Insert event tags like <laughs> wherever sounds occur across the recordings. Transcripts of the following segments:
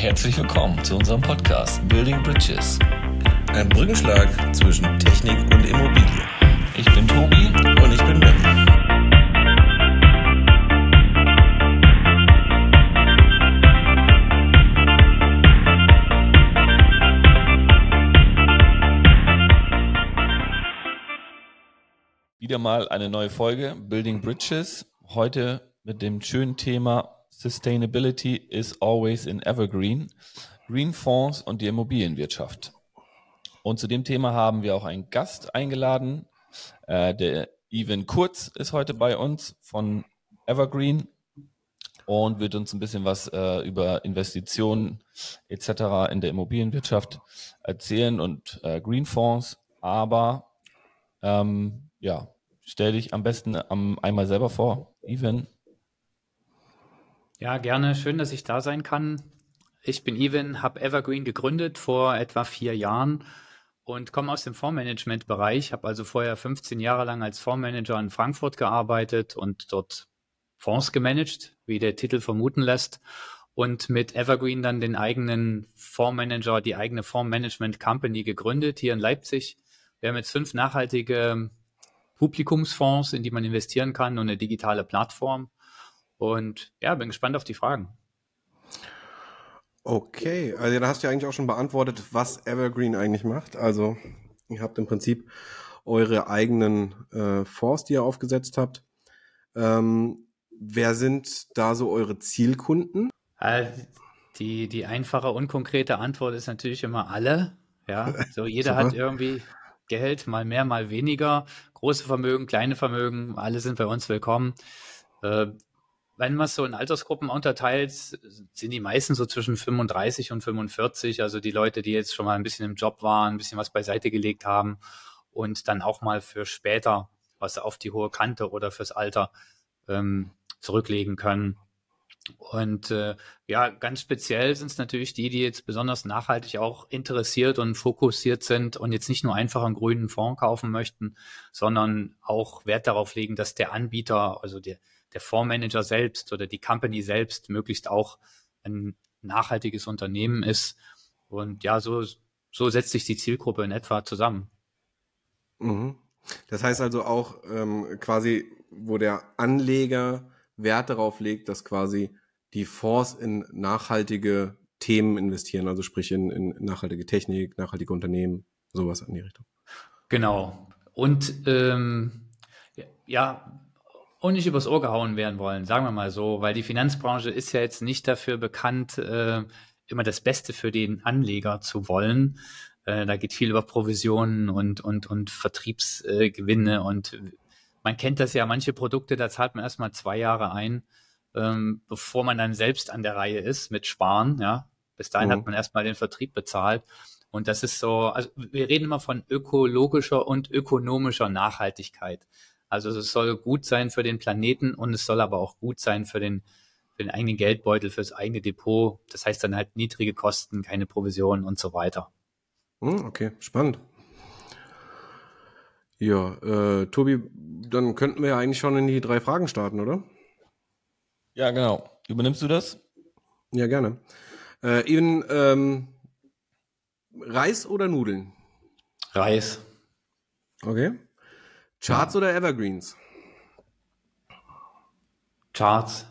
herzlich willkommen zu unserem Podcast Building Bridges. Ein Brückenschlag zwischen Technik und Immobilie. Ich bin Tobi Und ich bin Ben. Wieder mal eine neue Folge Building Bridges. Heute mit dem schönen Thema Sustainability is always in Evergreen. Green Fonds und die Immobilienwirtschaft. Und zu dem Thema haben wir auch einen Gast eingeladen. Äh, der Ivan Kurz ist heute bei uns von Evergreen und wird uns ein bisschen was äh, über Investitionen etc. in der Immobilienwirtschaft erzählen und äh, Green Fonds. Aber ähm, ja, stell dich am besten am, einmal selber vor, Ivan. Ja, gerne. Schön, dass ich da sein kann. Ich bin Ivan, habe Evergreen gegründet vor etwa vier Jahren und komme aus dem Fondsmanagement-Bereich. Habe also vorher 15 Jahre lang als Fondsmanager in Frankfurt gearbeitet und dort Fonds gemanagt, wie der Titel vermuten lässt. Und mit Evergreen dann den eigenen Fondsmanager, die eigene Fondsmanagement Company gegründet hier in Leipzig. Wir haben jetzt fünf nachhaltige Publikumsfonds, in die man investieren kann und eine digitale Plattform. Und ja, bin gespannt auf die Fragen. Okay, also da hast du ja eigentlich auch schon beantwortet, was Evergreen eigentlich macht. Also ihr habt im Prinzip eure eigenen äh, Fonds, die ihr aufgesetzt habt. Ähm, wer sind da so eure Zielkunden? Äh, die, die einfache, unkonkrete Antwort ist natürlich immer alle. Ja, <laughs> so jeder hat irgendwie Geld, mal mehr, mal weniger. Große Vermögen, kleine Vermögen, alle sind bei uns willkommen. Äh, wenn man es so in Altersgruppen unterteilt, sind die meisten so zwischen 35 und 45. Also die Leute, die jetzt schon mal ein bisschen im Job waren, ein bisschen was beiseite gelegt haben und dann auch mal für später was auf die hohe Kante oder fürs Alter ähm, zurücklegen können. Und äh, ja, ganz speziell sind es natürlich die, die jetzt besonders nachhaltig auch interessiert und fokussiert sind und jetzt nicht nur einfach einen grünen Fonds kaufen möchten, sondern auch Wert darauf legen, dass der Anbieter, also der, der Fondsmanager selbst oder die Company selbst möglichst auch ein nachhaltiges Unternehmen ist. Und ja, so, so setzt sich die Zielgruppe in etwa zusammen. Mhm. Das heißt also auch ähm, quasi, wo der Anleger Wert darauf legt, dass quasi die Fonds in nachhaltige Themen investieren, also sprich in, in nachhaltige Technik, nachhaltige Unternehmen, sowas in die Richtung. Genau. Und ähm, ja, und nicht übers Ohr gehauen werden wollen, sagen wir mal so, weil die Finanzbranche ist ja jetzt nicht dafür bekannt, äh, immer das Beste für den Anleger zu wollen. Äh, da geht viel über Provisionen und, und, und Vertriebsgewinne äh, und man kennt das ja, manche Produkte, da zahlt man erstmal zwei Jahre ein, ähm, bevor man dann selbst an der Reihe ist mit Sparen, ja. Bis dahin Mhm. hat man erstmal den Vertrieb bezahlt. Und das ist so, also wir reden immer von ökologischer und ökonomischer Nachhaltigkeit. Also es soll gut sein für den Planeten und es soll aber auch gut sein für den, für den eigenen Geldbeutel, fürs eigene Depot. Das heißt dann halt niedrige Kosten, keine Provisionen und so weiter. Hm, okay, spannend. Ja, äh, Tobi, dann könnten wir ja eigentlich schon in die drei Fragen starten, oder? Ja, genau. Übernimmst du das? Ja, gerne. Äh, Ivan, ähm, Reis oder Nudeln? Reis. Okay. Charts oder Evergreens? Charts.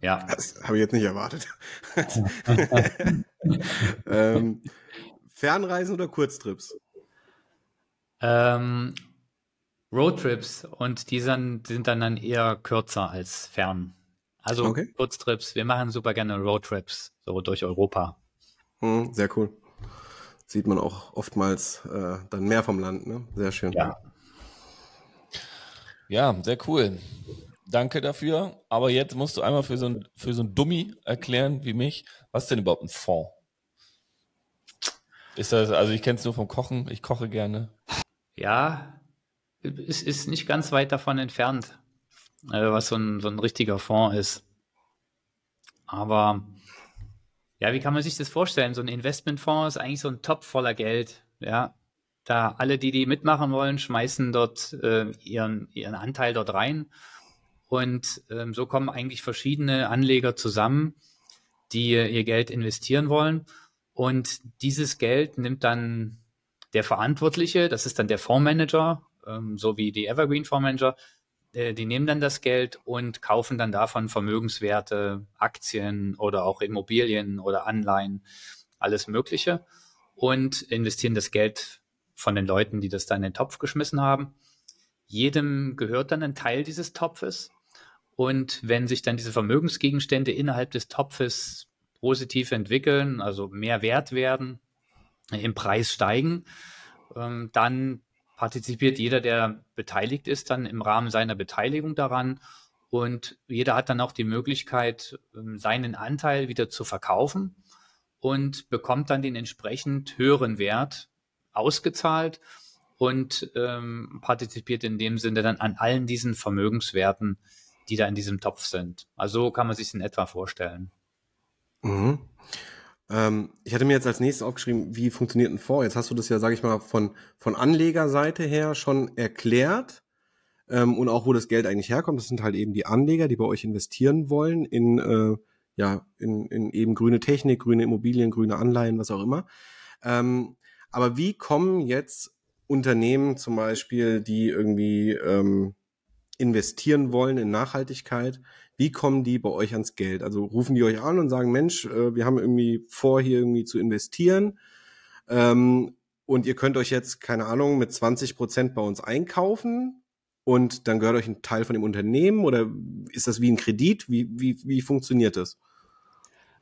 Ja. <laughs> Das habe ich jetzt nicht erwartet. <laughs> ähm, Fernreisen oder Kurztrips? Ähm, Roadtrips und die sind, sind dann, dann eher kürzer als fern. Also Okay. Kurztrips. Wir machen super gerne Roadtrips, so durch Europa. Hm, sehr cool. Sieht man auch oftmals äh, dann mehr vom Land, ne? Sehr schön. Ja. Ja, sehr cool. Danke dafür. Aber jetzt musst du einmal für so ein, für so ein Dummy erklären wie mich, was denn überhaupt ein Fond? Ist das, also ich kenne es nur vom Kochen, ich koche gerne. Ja, es ist nicht ganz weit davon entfernt, äh, was so ein, so ein richtiger Fonds ist. Aber ja, wie kann man sich das vorstellen? So ein Investmentfonds ist eigentlich so ein Topf voller Geld. Ja, da alle, die die mitmachen wollen, schmeißen dort äh, ihren, ihren Anteil dort rein. Und ähm, so kommen eigentlich verschiedene Anleger zusammen, die ihr Geld investieren wollen. Und dieses Geld nimmt dann der Verantwortliche, das ist dann der Fondsmanager, ähm, so wie die Evergreen Fondsmanager, äh, die nehmen dann das Geld und kaufen dann davon Vermögenswerte, Aktien oder auch Immobilien oder Anleihen, alles Mögliche und investieren das Geld von den Leuten, die das dann in den Topf geschmissen haben. Jedem gehört dann ein Teil dieses Topfes. Und wenn sich dann diese Vermögensgegenstände innerhalb des Topfes positiv entwickeln, also mehr wert werden, im Preis steigen, ähm, dann partizipiert jeder, der beteiligt ist, dann im Rahmen seiner Beteiligung daran. Und jeder hat dann auch die Möglichkeit, ähm, seinen Anteil wieder zu verkaufen und bekommt dann den entsprechend höheren Wert ausgezahlt und ähm, partizipiert in dem Sinne dann an allen diesen Vermögenswerten, die da in diesem Topf sind. Also so kann man sich in etwa vorstellen. Mhm. Ähm, ich hatte mir jetzt als nächstes aufgeschrieben, wie funktioniert ein Fonds? Jetzt hast du das ja, sage ich mal, von, von Anlegerseite her schon erklärt ähm, und auch, wo das Geld eigentlich herkommt. Das sind halt eben die Anleger, die bei euch investieren wollen in, äh, ja, in, in eben grüne Technik, grüne Immobilien, grüne Anleihen, was auch immer. Ähm, aber wie kommen jetzt Unternehmen zum Beispiel, die irgendwie ähm, investieren wollen in Nachhaltigkeit, wie kommen die bei euch ans Geld? Also rufen die euch an und sagen, Mensch, äh, wir haben irgendwie vor, hier irgendwie zu investieren. Ähm, und ihr könnt euch jetzt, keine Ahnung, mit 20 Prozent bei uns einkaufen und dann gehört euch ein Teil von dem Unternehmen oder ist das wie ein Kredit? Wie, wie, wie funktioniert das?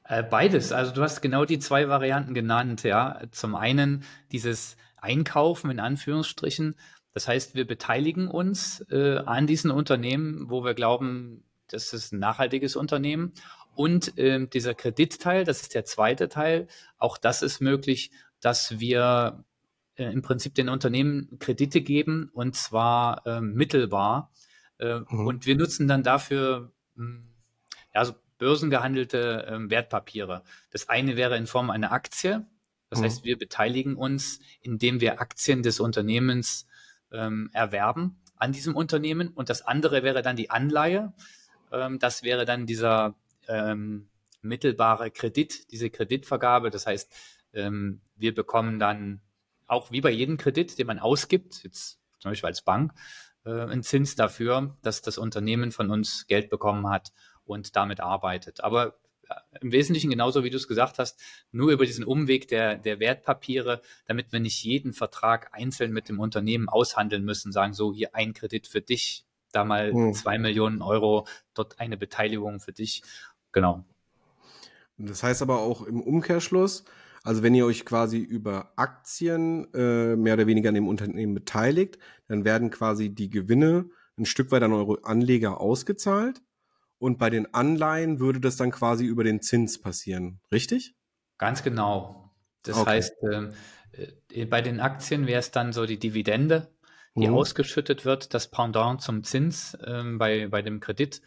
Äh, beides. Also du hast genau die zwei Varianten genannt, ja. Zum einen dieses Einkaufen in Anführungsstrichen. Das heißt, wir beteiligen uns äh, an diesen Unternehmen, wo wir glauben, das ist ein nachhaltiges Unternehmen. Und ähm, dieser Kreditteil, das ist der zweite Teil, auch das ist möglich, dass wir äh, im Prinzip den Unternehmen Kredite geben und zwar äh, mittelbar. Äh, mhm. Und wir nutzen dann dafür mh, hm, ja, so börsengehandelte äh, Wertpapiere. Das eine wäre in Form einer Aktie. Das mhm. heißt, wir beteiligen uns, indem wir Aktien des Unternehmens ähm, erwerben an diesem Unternehmen. Und das andere wäre dann die Anleihe. Ähm, das wäre dann dieser ähm, mittelbare Kredit, diese Kreditvergabe. Das heißt, ähm, wir bekommen dann auch wie bei jedem Kredit, den man ausgibt, jetzt zum Beispiel als Bank, äh, einen Zins dafür, dass das Unternehmen von uns Geld bekommen hat und damit arbeitet. Aber äh, im Wesentlichen genauso wie du es gesagt hast, nur über diesen Umweg der, der Wertpapiere, damit wir nicht jeden Vertrag einzeln mit dem Unternehmen aushandeln müssen, sagen so, hier ein Kredit für dich, da mal hm. zwei Millionen Euro, dort eine Beteiligung für dich. Genau. Das heißt aber auch im Umkehrschluss, also wenn ihr euch quasi über Aktien äh, mehr oder weniger an dem Unternehmen beteiligt, dann werden quasi die Gewinne ein Stück weit an eure Anleger ausgezahlt. Und bei den Anleihen würde das dann quasi über den Zins passieren, richtig? Ganz genau. Das okay. heißt, ähm, äh, bei den Aktien wäre es dann so die Dividende, die mhm. ausgeschüttet wird, das Pendant zum Zins ähm, bei, bei dem Kredit.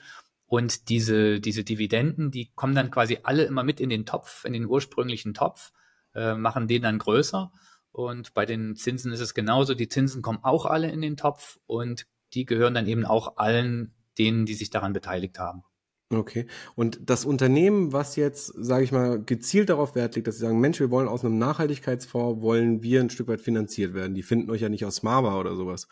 Und diese, diese Dividenden, die kommen dann quasi alle immer mit in den Topf, in den ursprünglichen Topf, äh, machen den dann größer. Und bei den Zinsen ist es genauso. Die Zinsen kommen auch alle in den Topf und die gehören dann eben auch allen denen, die sich daran beteiligt haben. Okay. Und das Unternehmen, was jetzt, sage ich mal, gezielt darauf Wert legt, dass sie sagen, Mensch, wir wollen aus einem Nachhaltigkeitsfonds, wollen wir ein Stück weit finanziert werden. Die finden euch ja nicht aus Mava oder sowas.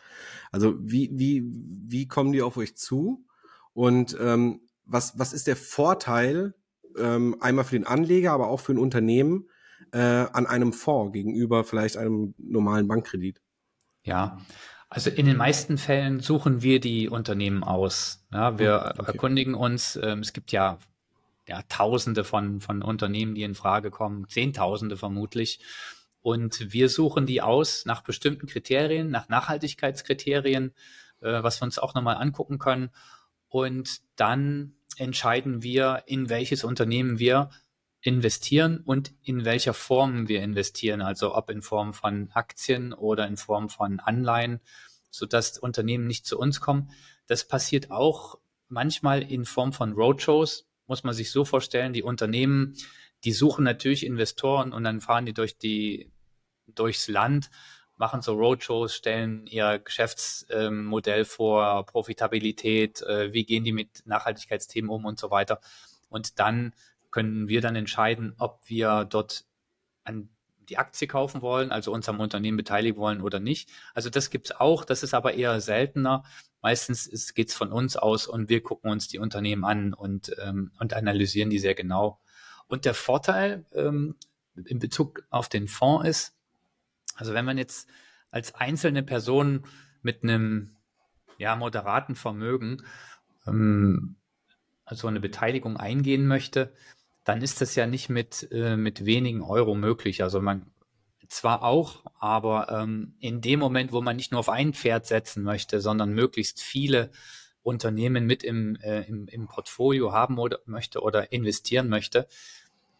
Also wie, wie, wie kommen die auf euch zu? Und ähm, was, was ist der Vorteil, ähm, einmal für den Anleger, aber auch für ein Unternehmen, äh, an einem Fonds gegenüber vielleicht einem normalen Bankkredit? Ja, also in den meisten Fällen suchen wir die Unternehmen aus. Ja, wir hm, okay. erkundigen uns, ähm, es gibt ja, ja Tausende von, von Unternehmen, die in Frage kommen, Zehntausende vermutlich. Und wir suchen die aus nach bestimmten Kriterien, nach Nachhaltigkeitskriterien, äh, was wir uns auch nochmal angucken können. Und dann entscheiden wir, in welches Unternehmen wir investieren und in welcher Form wir investieren, also ob in Form von Aktien oder in Form von Anleihen, sodass Unternehmen nicht zu uns kommen. Das passiert auch manchmal in Form von Roadshows, muss man sich so vorstellen. Die Unternehmen, die suchen natürlich Investoren und dann fahren die durch die, durchs Land, machen so Roadshows, stellen ihr Geschäftsmodell vor, Profitabilität, äh, wie gehen die mit Nachhaltigkeitsthemen um und so weiter. Und dann können wir dann entscheiden, ob wir dort an die Aktie kaufen wollen, also uns am Unternehmen beteiligen wollen oder nicht. Also das gibt's auch, das ist aber eher seltener. Meistens geht es von uns aus und wir gucken uns die Unternehmen an und, ähm, und analysieren die sehr genau. Und der Vorteil ähm, in Bezug auf den Fonds ist, also wenn man jetzt als einzelne Person mit einem ja, moderaten Vermögen ähm, also eine Beteiligung eingehen möchte, dann ist das ja nicht mit, äh, mit wenigen Euro möglich. Also man zwar auch, aber ähm, in dem Moment, wo man nicht nur auf ein Pferd setzen möchte, sondern möglichst viele Unternehmen mit im, äh, im, im Portfolio haben oder möchte oder investieren möchte,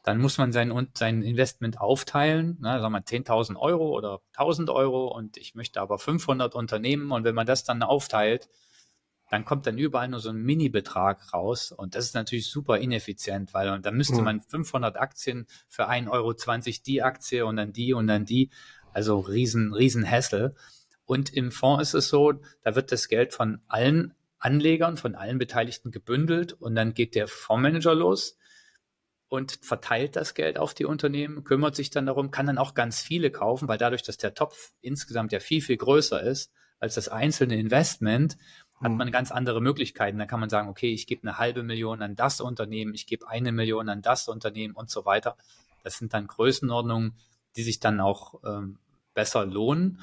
dann muss man sein, sein Investment aufteilen, ne, sagen wir 10.000 Euro oder 1.000 Euro und ich möchte aber 500 Unternehmen und wenn man das dann aufteilt, dann kommt dann überall nur so ein Mini-Betrag raus und das ist natürlich super ineffizient, weil dann müsste mhm. man 500 Aktien für 1,20 Euro die Aktie und dann die und dann die, also riesen, riesen Hassel. Und im Fonds ist es so, da wird das Geld von allen Anlegern, von allen Beteiligten gebündelt und dann geht der Fondsmanager los und verteilt das Geld auf die Unternehmen, kümmert sich dann darum, kann dann auch ganz viele kaufen, weil dadurch, dass der Topf insgesamt ja viel, viel größer ist als das einzelne Investment, hat man mhm. ganz andere Möglichkeiten. Da kann man sagen, okay, ich gebe eine halbe Million an das Unternehmen, ich gebe eine Million an das Unternehmen und so weiter. Das sind dann Größenordnungen, die sich dann auch ähm, besser lohnen.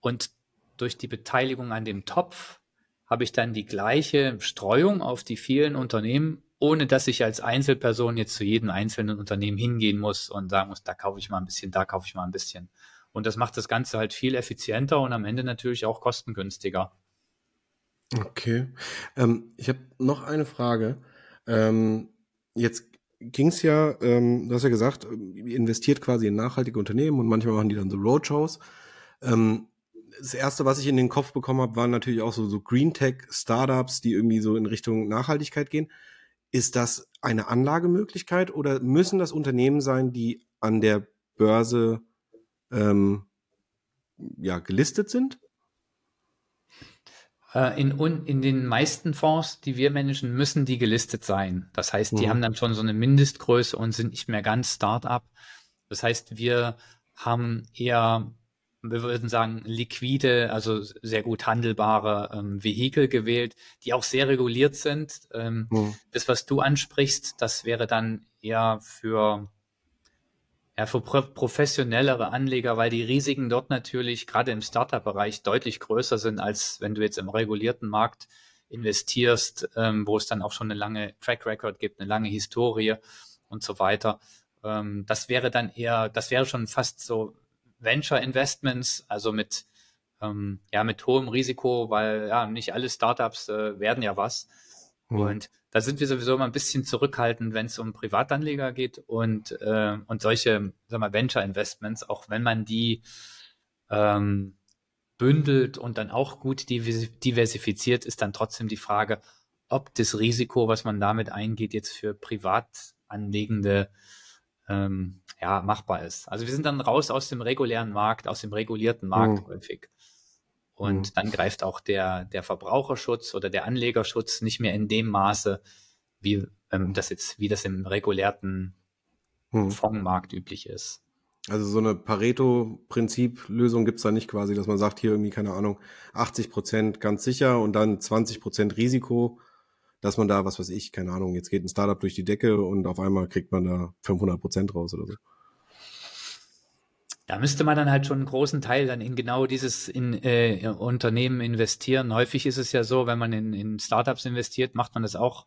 Und durch die Beteiligung an dem Topf habe ich dann die gleiche Streuung auf die vielen Unternehmen, ohne dass ich als Einzelperson jetzt zu jedem einzelnen Unternehmen hingehen muss und sagen muss, da kaufe ich mal ein bisschen, da kaufe ich mal ein bisschen. Und das macht das Ganze halt viel effizienter und am Ende natürlich auch kostengünstiger. Okay. Ähm, ich habe noch eine Frage. Ähm, jetzt ging es ja, ähm, du hast ja gesagt, investiert quasi in nachhaltige Unternehmen und manchmal machen die dann so Roadshows. Ähm, das erste, was ich in den Kopf bekommen habe, waren natürlich auch so, so Green Tech Startups, die irgendwie so in Richtung Nachhaltigkeit gehen. Ist das eine Anlagemöglichkeit oder müssen das Unternehmen sein, die an der Börse ähm, ja, gelistet sind? Äh, in, in den meisten Fonds, die wir managen, müssen die gelistet sein. Das heißt, die mhm. haben dann schon so eine Mindestgröße und sind nicht mehr ganz Start-up. Das heißt, wir haben eher, wir würden sagen, liquide, also sehr gut handelbare ähm, Vehikel gewählt, die auch sehr reguliert sind. Ähm, mhm. Das, was du ansprichst, das wäre dann eher für ja, für professionellere Anleger, weil die Risiken dort natürlich gerade im Startup-Bereich deutlich größer sind, als wenn du jetzt im regulierten Markt investierst, ähm, wo es dann auch schon eine lange Track Record gibt, eine lange Historie und so weiter. Ähm, das wäre dann eher, das wäre schon fast so Venture Investments, also mit ähm, ja mit hohem Risiko, weil ja nicht alle Startups äh, werden ja was. Mhm. Und da sind wir sowieso immer ein bisschen zurückhaltend, wenn es um Privatanleger geht und, äh, und solche sag mal, Venture-Investments, auch wenn man die ähm, bündelt und dann auch gut diversifiziert, ist dann trotzdem die Frage, ob das Risiko, was man damit eingeht, jetzt für Privatanlegende ähm, ja, machbar ist. Also wir sind dann raus aus dem regulären Markt, aus dem regulierten Markt mhm. häufig. Und mhm. dann greift auch der, der Verbraucherschutz oder der Anlegerschutz nicht mehr in dem Maße, wie ähm, das jetzt, wie das im regulärten mhm. Fondsmarkt üblich ist. Also so eine Pareto-Prinzip-Lösung gibt's da nicht quasi, dass man sagt, hier irgendwie, keine Ahnung, 80 Prozent ganz sicher und dann 20 Prozent Risiko, dass man da, was weiß ich, keine Ahnung, jetzt geht ein Startup durch die Decke und auf einmal kriegt man da 500 Prozent raus oder so. Da müsste man dann halt schon einen großen Teil dann in genau dieses in, äh, Unternehmen investieren. Häufig ist es ja so, wenn man in, in Startups investiert, macht man das auch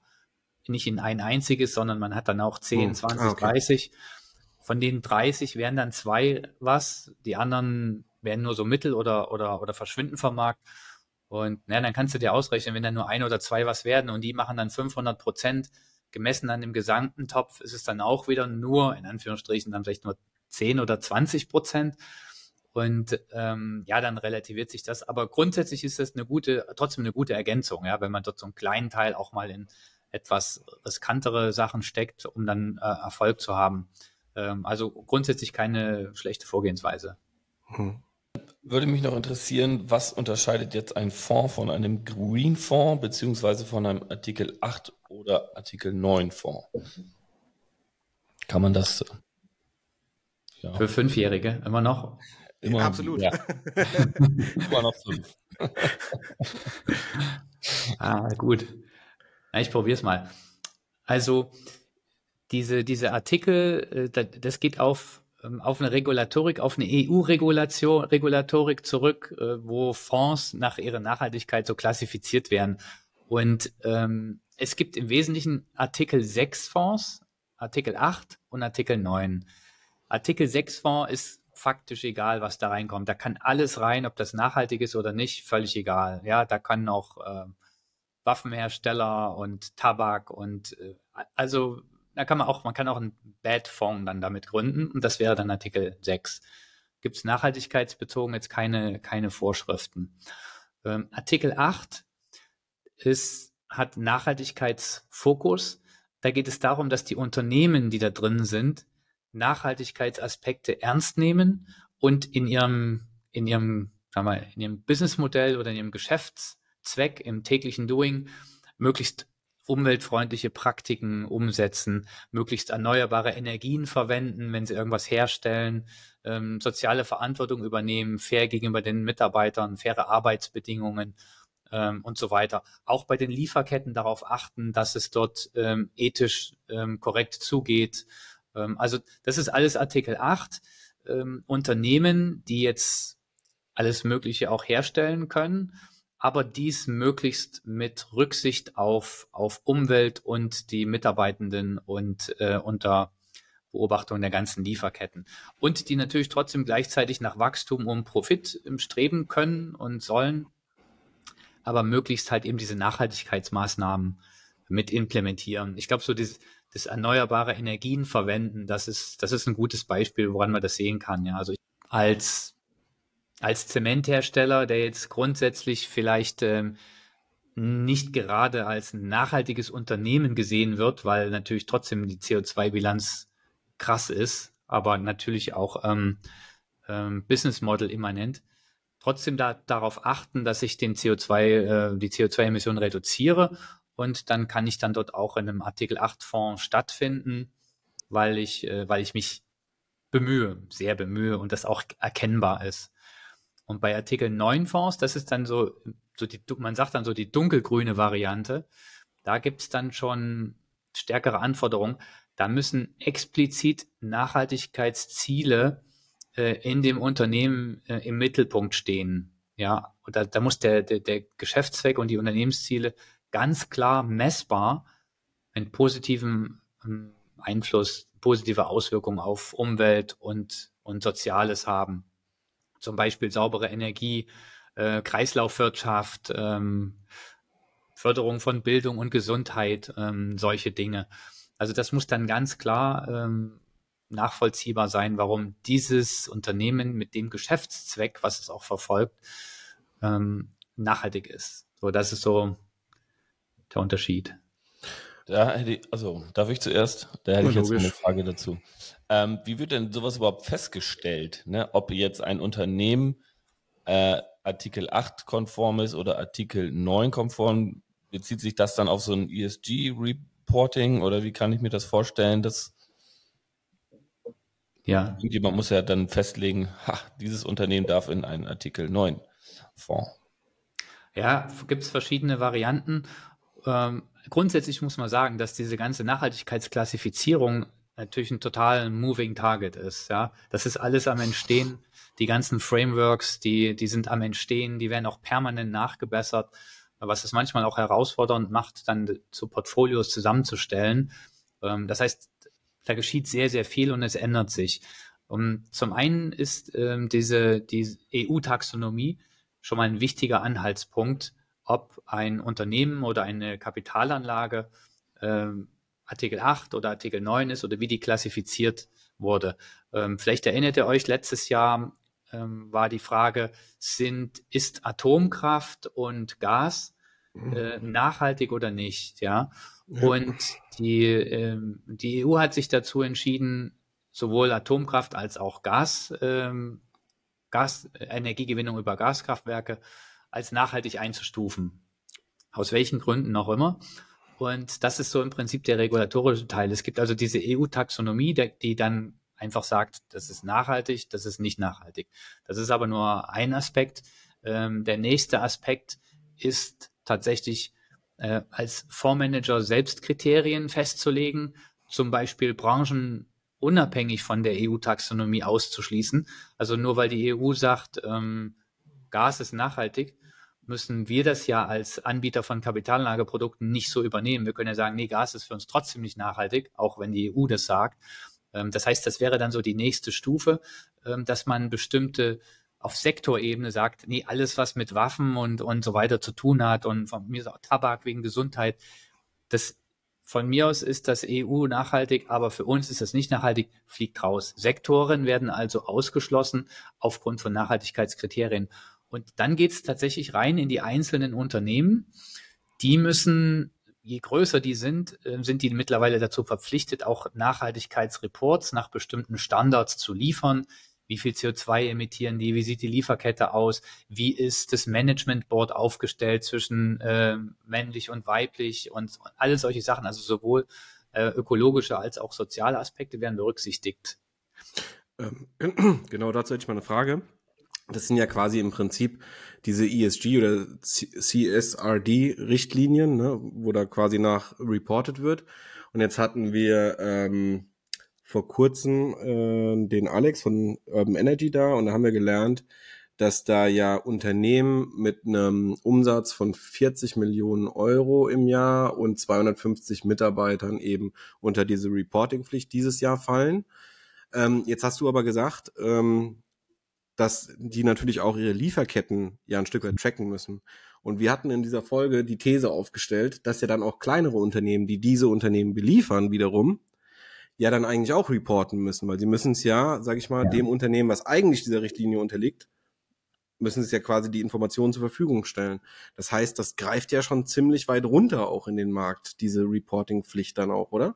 nicht in ein einziges, sondern man hat dann auch 10, 20, ah, okay. 30. Von den 30 wären dann zwei was, die anderen werden nur so mittel oder, oder, oder verschwinden vom Markt. Und na, dann kannst du dir ausrechnen, wenn dann nur ein oder zwei was werden und die machen dann 500 Prozent, gemessen an dem gesamten Topf, ist es dann auch wieder nur, in Anführungsstrichen, dann vielleicht nur 10 oder 20 Prozent. Und ähm, ja, dann relativiert sich das. Aber grundsätzlich ist das eine gute, trotzdem eine gute Ergänzung, ja, wenn man dort so einen kleinen Teil auch mal in etwas riskantere Sachen steckt, um dann äh, Erfolg zu haben. Ähm, also grundsätzlich keine schlechte Vorgehensweise. Hm. Würde mich noch interessieren, was unterscheidet jetzt ein Fonds von einem Green Fonds beziehungsweise von einem Artikel 8 oder Artikel 9 Fonds? kann man das ja. für Fünfjährige immer noch? Immer, Absolut. Ja. <laughs> immer noch fünf. <laughs> ah, gut. Ja, ich probiere es mal. Also diese, diese Artikel, äh, das geht auf, ähm, auf eine Regulatorik, auf eine EU-Regulation, Regulatorik zurück, äh, wo Fonds nach ihrer Nachhaltigkeit so klassifiziert werden. Und ähm, es gibt im Wesentlichen Artikel 6 Fonds, Artikel 8 und Artikel 9. Artikel 6 Fonds ist faktisch egal, was da reinkommt. Da kann alles rein, ob das nachhaltig ist oder nicht, völlig egal. Ja, da kann auch äh, Waffenhersteller und Tabak und äh, also da kann man auch, man kann auch einen Bad Fonds dann damit gründen und das wäre dann Artikel 6. Gibt es nachhaltigkeitsbezogen jetzt keine, keine Vorschriften. Ähm, Artikel 8 ist, hat Nachhaltigkeitsfokus. Da geht es darum, dass die Unternehmen, die da drin sind, Nachhaltigkeitsaspekte ernst nehmen und in ihrem, in ihrem, sagen wir, in ihrem Businessmodell oder in ihrem Geschäftszweck, im täglichen Doing möglichst umweltfreundliche Praktiken umsetzen, möglichst erneuerbare Energien verwenden, wenn sie irgendwas herstellen, ähm, soziale Verantwortung übernehmen, fair gegenüber den Mitarbeitern, faire Arbeitsbedingungen ähm, und so weiter. Auch bei den Lieferketten darauf achten, dass es dort ähm, ethisch ähm, korrekt zugeht. Ähm, also das ist alles Artikel 8. Ähm, Unternehmen, die jetzt alles Mögliche auch herstellen können, aber dies möglichst mit Rücksicht auf, auf Umwelt und die Mitarbeitenden und äh, unter Beobachtung der ganzen Lieferketten. Und die natürlich trotzdem gleichzeitig nach Wachstum und Profit streben können und sollen, aber möglichst halt eben diese Nachhaltigkeitsmaßnahmen mit implementieren. Ich glaube, so das, das erneuerbare Energien verwenden, das ist, das ist ein gutes Beispiel, woran man das sehen kann. Ja, also als als Zementhersteller, der jetzt grundsätzlich vielleicht ähm, nicht gerade als ein nachhaltiges Unternehmen gesehen wird, weil natürlich trotzdem die CO2-Bilanz krass ist, aber natürlich auch ähm, ähm, Business Model immanent. Trotzdem da, darauf achten, dass ich den CO2, äh, die CO2-Emissionen reduziere und dann kann ich dann dort auch in einem Artikel 8 Fonds stattfinden, weil ich, äh, weil ich mich bemühe, sehr bemühe und das auch erkennbar ist. Und bei Artikel 9 Fonds, das ist dann so, so die, man sagt dann so die dunkelgrüne Variante, da gibt es dann schon stärkere Anforderungen. Da müssen explizit Nachhaltigkeitsziele äh, in dem Unternehmen äh, im Mittelpunkt stehen. Ja, und da, da muss der, der, der Geschäftszweck und die Unternehmensziele ganz klar messbar einen positiven ähm, Einfluss, positive Auswirkungen auf Umwelt und, und Soziales haben zum Beispiel saubere Energie, äh, Kreislaufwirtschaft, ähm, Förderung von Bildung und Gesundheit, ähm, solche Dinge. Also das muss dann ganz klar ähm, nachvollziehbar sein, warum dieses Unternehmen mit dem Geschäftszweck, was es auch verfolgt, ähm, nachhaltig ist. So, das ist so der Unterschied. Da hätte ich, also darf ich zuerst? Da hätte ja, ich jetzt logisch. eine Frage dazu. Ähm, wie wird denn sowas überhaupt festgestellt? Ne? Ob jetzt ein Unternehmen äh, Artikel 8 konform ist oder Artikel 9 konform? Bezieht sich das dann auf so ein ESG-Reporting oder wie kann ich mir das vorstellen? Dass ja. Jemand muss ja dann festlegen, ha, dieses Unternehmen darf in einen Artikel 9 Fonds. Ja, gibt es verschiedene Varianten. Ähm, grundsätzlich muss man sagen, dass diese ganze Nachhaltigkeitsklassifizierung natürlich ein total moving target ist. Ja, das ist alles am Entstehen. Die ganzen Frameworks, die, die sind am Entstehen, die werden auch permanent nachgebessert, was es manchmal auch herausfordernd macht, dann zu Portfolios zusammenzustellen. Ähm, das heißt, da geschieht sehr, sehr viel und es ändert sich. Um, zum einen ist ähm, diese die EU-Taxonomie schon mal ein wichtiger Anhaltspunkt, ob ein Unternehmen oder eine Kapitalanlage ähm, Artikel 8 oder Artikel 9 ist oder wie die klassifiziert wurde. Ähm, vielleicht erinnert ihr euch, letztes Jahr ähm, war die Frage, sind, ist Atomkraft und Gas äh, nachhaltig oder nicht? Ja. Und die, ähm, die EU hat sich dazu entschieden, sowohl Atomkraft als auch Gas, ähm, Gas, Energiegewinnung über Gaskraftwerke als nachhaltig einzustufen. Aus welchen Gründen auch immer. Und das ist so im Prinzip der regulatorische Teil. Es gibt also diese EU-Taxonomie, die dann einfach sagt, das ist nachhaltig, das ist nicht nachhaltig. Das ist aber nur ein Aspekt. Ähm, der nächste Aspekt ist tatsächlich äh, als Fondsmanager selbst Kriterien festzulegen, zum Beispiel Branchen unabhängig von der EU-Taxonomie auszuschließen. Also nur weil die EU sagt, ähm, Gas ist nachhaltig, müssen wir das ja als Anbieter von Kapitalanlageprodukten nicht so übernehmen. Wir können ja sagen, nee, Gas ist für uns trotzdem nicht nachhaltig, auch wenn die EU das sagt. Ähm, das heißt, das wäre dann so die nächste Stufe, ähm, dass man bestimmte auf Sektorebene sagt, nee, alles, was mit Waffen und, und so weiter zu tun hat und von mir auch Tabak wegen Gesundheit, das von mir aus ist das EU nachhaltig, aber für uns ist das nicht nachhaltig, fliegt raus. Sektoren werden also ausgeschlossen aufgrund von Nachhaltigkeitskriterien. Und dann geht es tatsächlich rein in die einzelnen Unternehmen. Die müssen, je größer die sind, äh, sind die mittlerweile dazu verpflichtet, auch Nachhaltigkeitsreports nach bestimmten Standards zu liefern. Wie viel CO2 emittieren die? Wie sieht die Lieferkette aus? Wie ist das Management Board aufgestellt zwischen äh, männlich und weiblich und, und alle solche Sachen? Also sowohl äh, ökologische als auch soziale Aspekte werden berücksichtigt. Ähm, <clears throat> genau dazu hätte ich mal eine Frage. Das sind ja quasi im Prinzip diese ESG oder CSRD-Richtlinien, ne, wo da quasi nach reported wird. Und jetzt hatten wir ähm, vor kurzem äh, den Alex von Urban Energy da und da haben wir gelernt, dass da ja Unternehmen mit einem Umsatz von 40 Millionen Euro im Jahr und 250 Mitarbeitern eben unter diese Reporting-Pflicht dieses Jahr fallen. Ähm, jetzt hast du aber gesagt, ähm, dass die natürlich auch ihre Lieferketten ja ein Stück weit tracken müssen. Und wir hatten in dieser Folge die These aufgestellt, dass ja dann auch kleinere Unternehmen, die diese Unternehmen beliefern, wiederum ja dann eigentlich auch reporten müssen, weil sie müssen es ja, sage ich mal, ja. dem Unternehmen, was eigentlich dieser Richtlinie unterliegt, müssen es ja quasi die Informationen zur Verfügung stellen. Das heißt, das greift ja schon ziemlich weit runter auch in den Markt, diese Reporting-Pflicht dann auch, oder?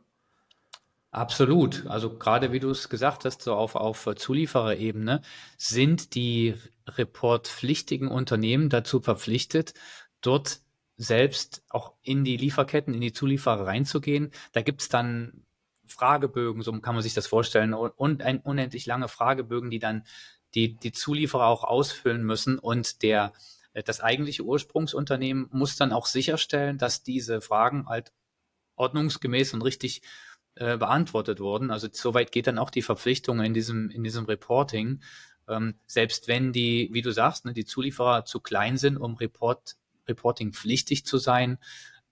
Absolut. Also gerade wie du es gesagt hast, so auf, auf Zuliefererebene sind die reportpflichtigen Unternehmen dazu verpflichtet, dort selbst auch in die Lieferketten, in die Zulieferer reinzugehen. Da gibt's dann Fragebögen, so kann man sich das vorstellen, und ein unendlich lange Fragebögen, die dann die, die Zulieferer auch ausfüllen müssen und der, das eigentliche Ursprungsunternehmen muss dann auch sicherstellen, dass diese Fragen halt ordnungsgemäß und richtig äh, beantwortet wurden. Also soweit geht dann auch die Verpflichtung in diesem, in diesem Reporting. Ähm, selbst wenn die, wie du sagst, ne, die Zulieferer zu klein sind, um Report, Reporting pflichtig zu sein,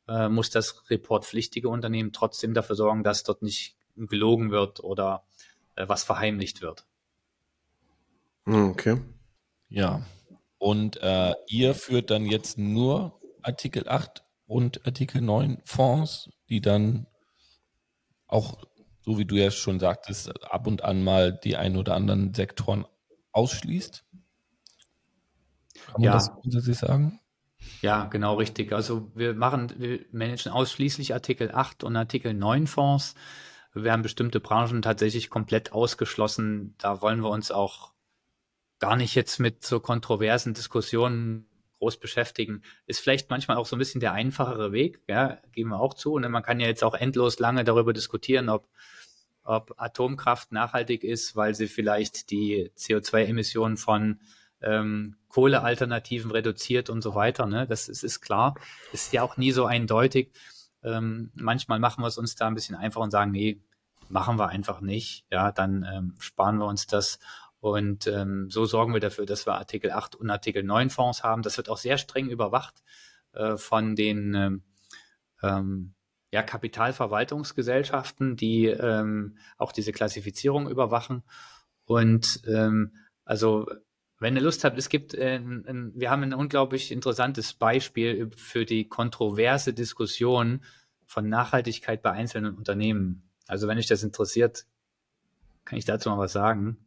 äh, muss das reportpflichtige Unternehmen trotzdem dafür sorgen, dass dort nicht gelogen wird oder äh, was verheimlicht wird. Okay. Ja. Und äh, ihr führt dann jetzt nur Artikel 8 und Artikel 9 Fonds, die dann auch, so wie du ja schon sagtest, ab und an mal die ein oder anderen Sektoren ausschließt? Kann man ja. das grundsätzlich sagen? Ja, genau richtig. Also wir machen, wir managen ausschließlich Artikel 8 und Artikel 9 Fonds. Wir haben bestimmte Branchen tatsächlich komplett ausgeschlossen. Da wollen wir uns auch gar nicht jetzt mit so kontroversen Diskussionen groß beschäftigen. Ist vielleicht manchmal auch so ein bisschen der einfachere Weg, ja, geben wir auch zu. Und man kann ja jetzt auch endlos lange darüber diskutieren, ob, ob Atomkraft nachhaltig ist, weil sie vielleicht die CO2-Emissionen von ähm, Kohlealternativen reduziert und so weiter. Ne? Das ist, ist klar. Ist ja auch nie so eindeutig. Ähm, manchmal machen wir es uns da ein bisschen einfach und sagen, nee, machen wir einfach nicht. Ja, dann ähm, sparen wir uns das. Und ähm, so sorgen wir dafür, dass wir Artikel 8 und Artikel 9 Fonds haben. Das wird auch sehr streng überwacht äh, von den ähm, ähm, ja, Kapitalverwaltungsgesellschaften, die ähm, auch diese Klassifizierung überwachen. Und ähm, also wenn ihr Lust habt, es gibt, äh, ein, wir haben ein unglaublich interessantes Beispiel für die kontroverse Diskussion von Nachhaltigkeit bei einzelnen Unternehmen. Also wenn euch das interessiert, kann ich dazu mal was sagen.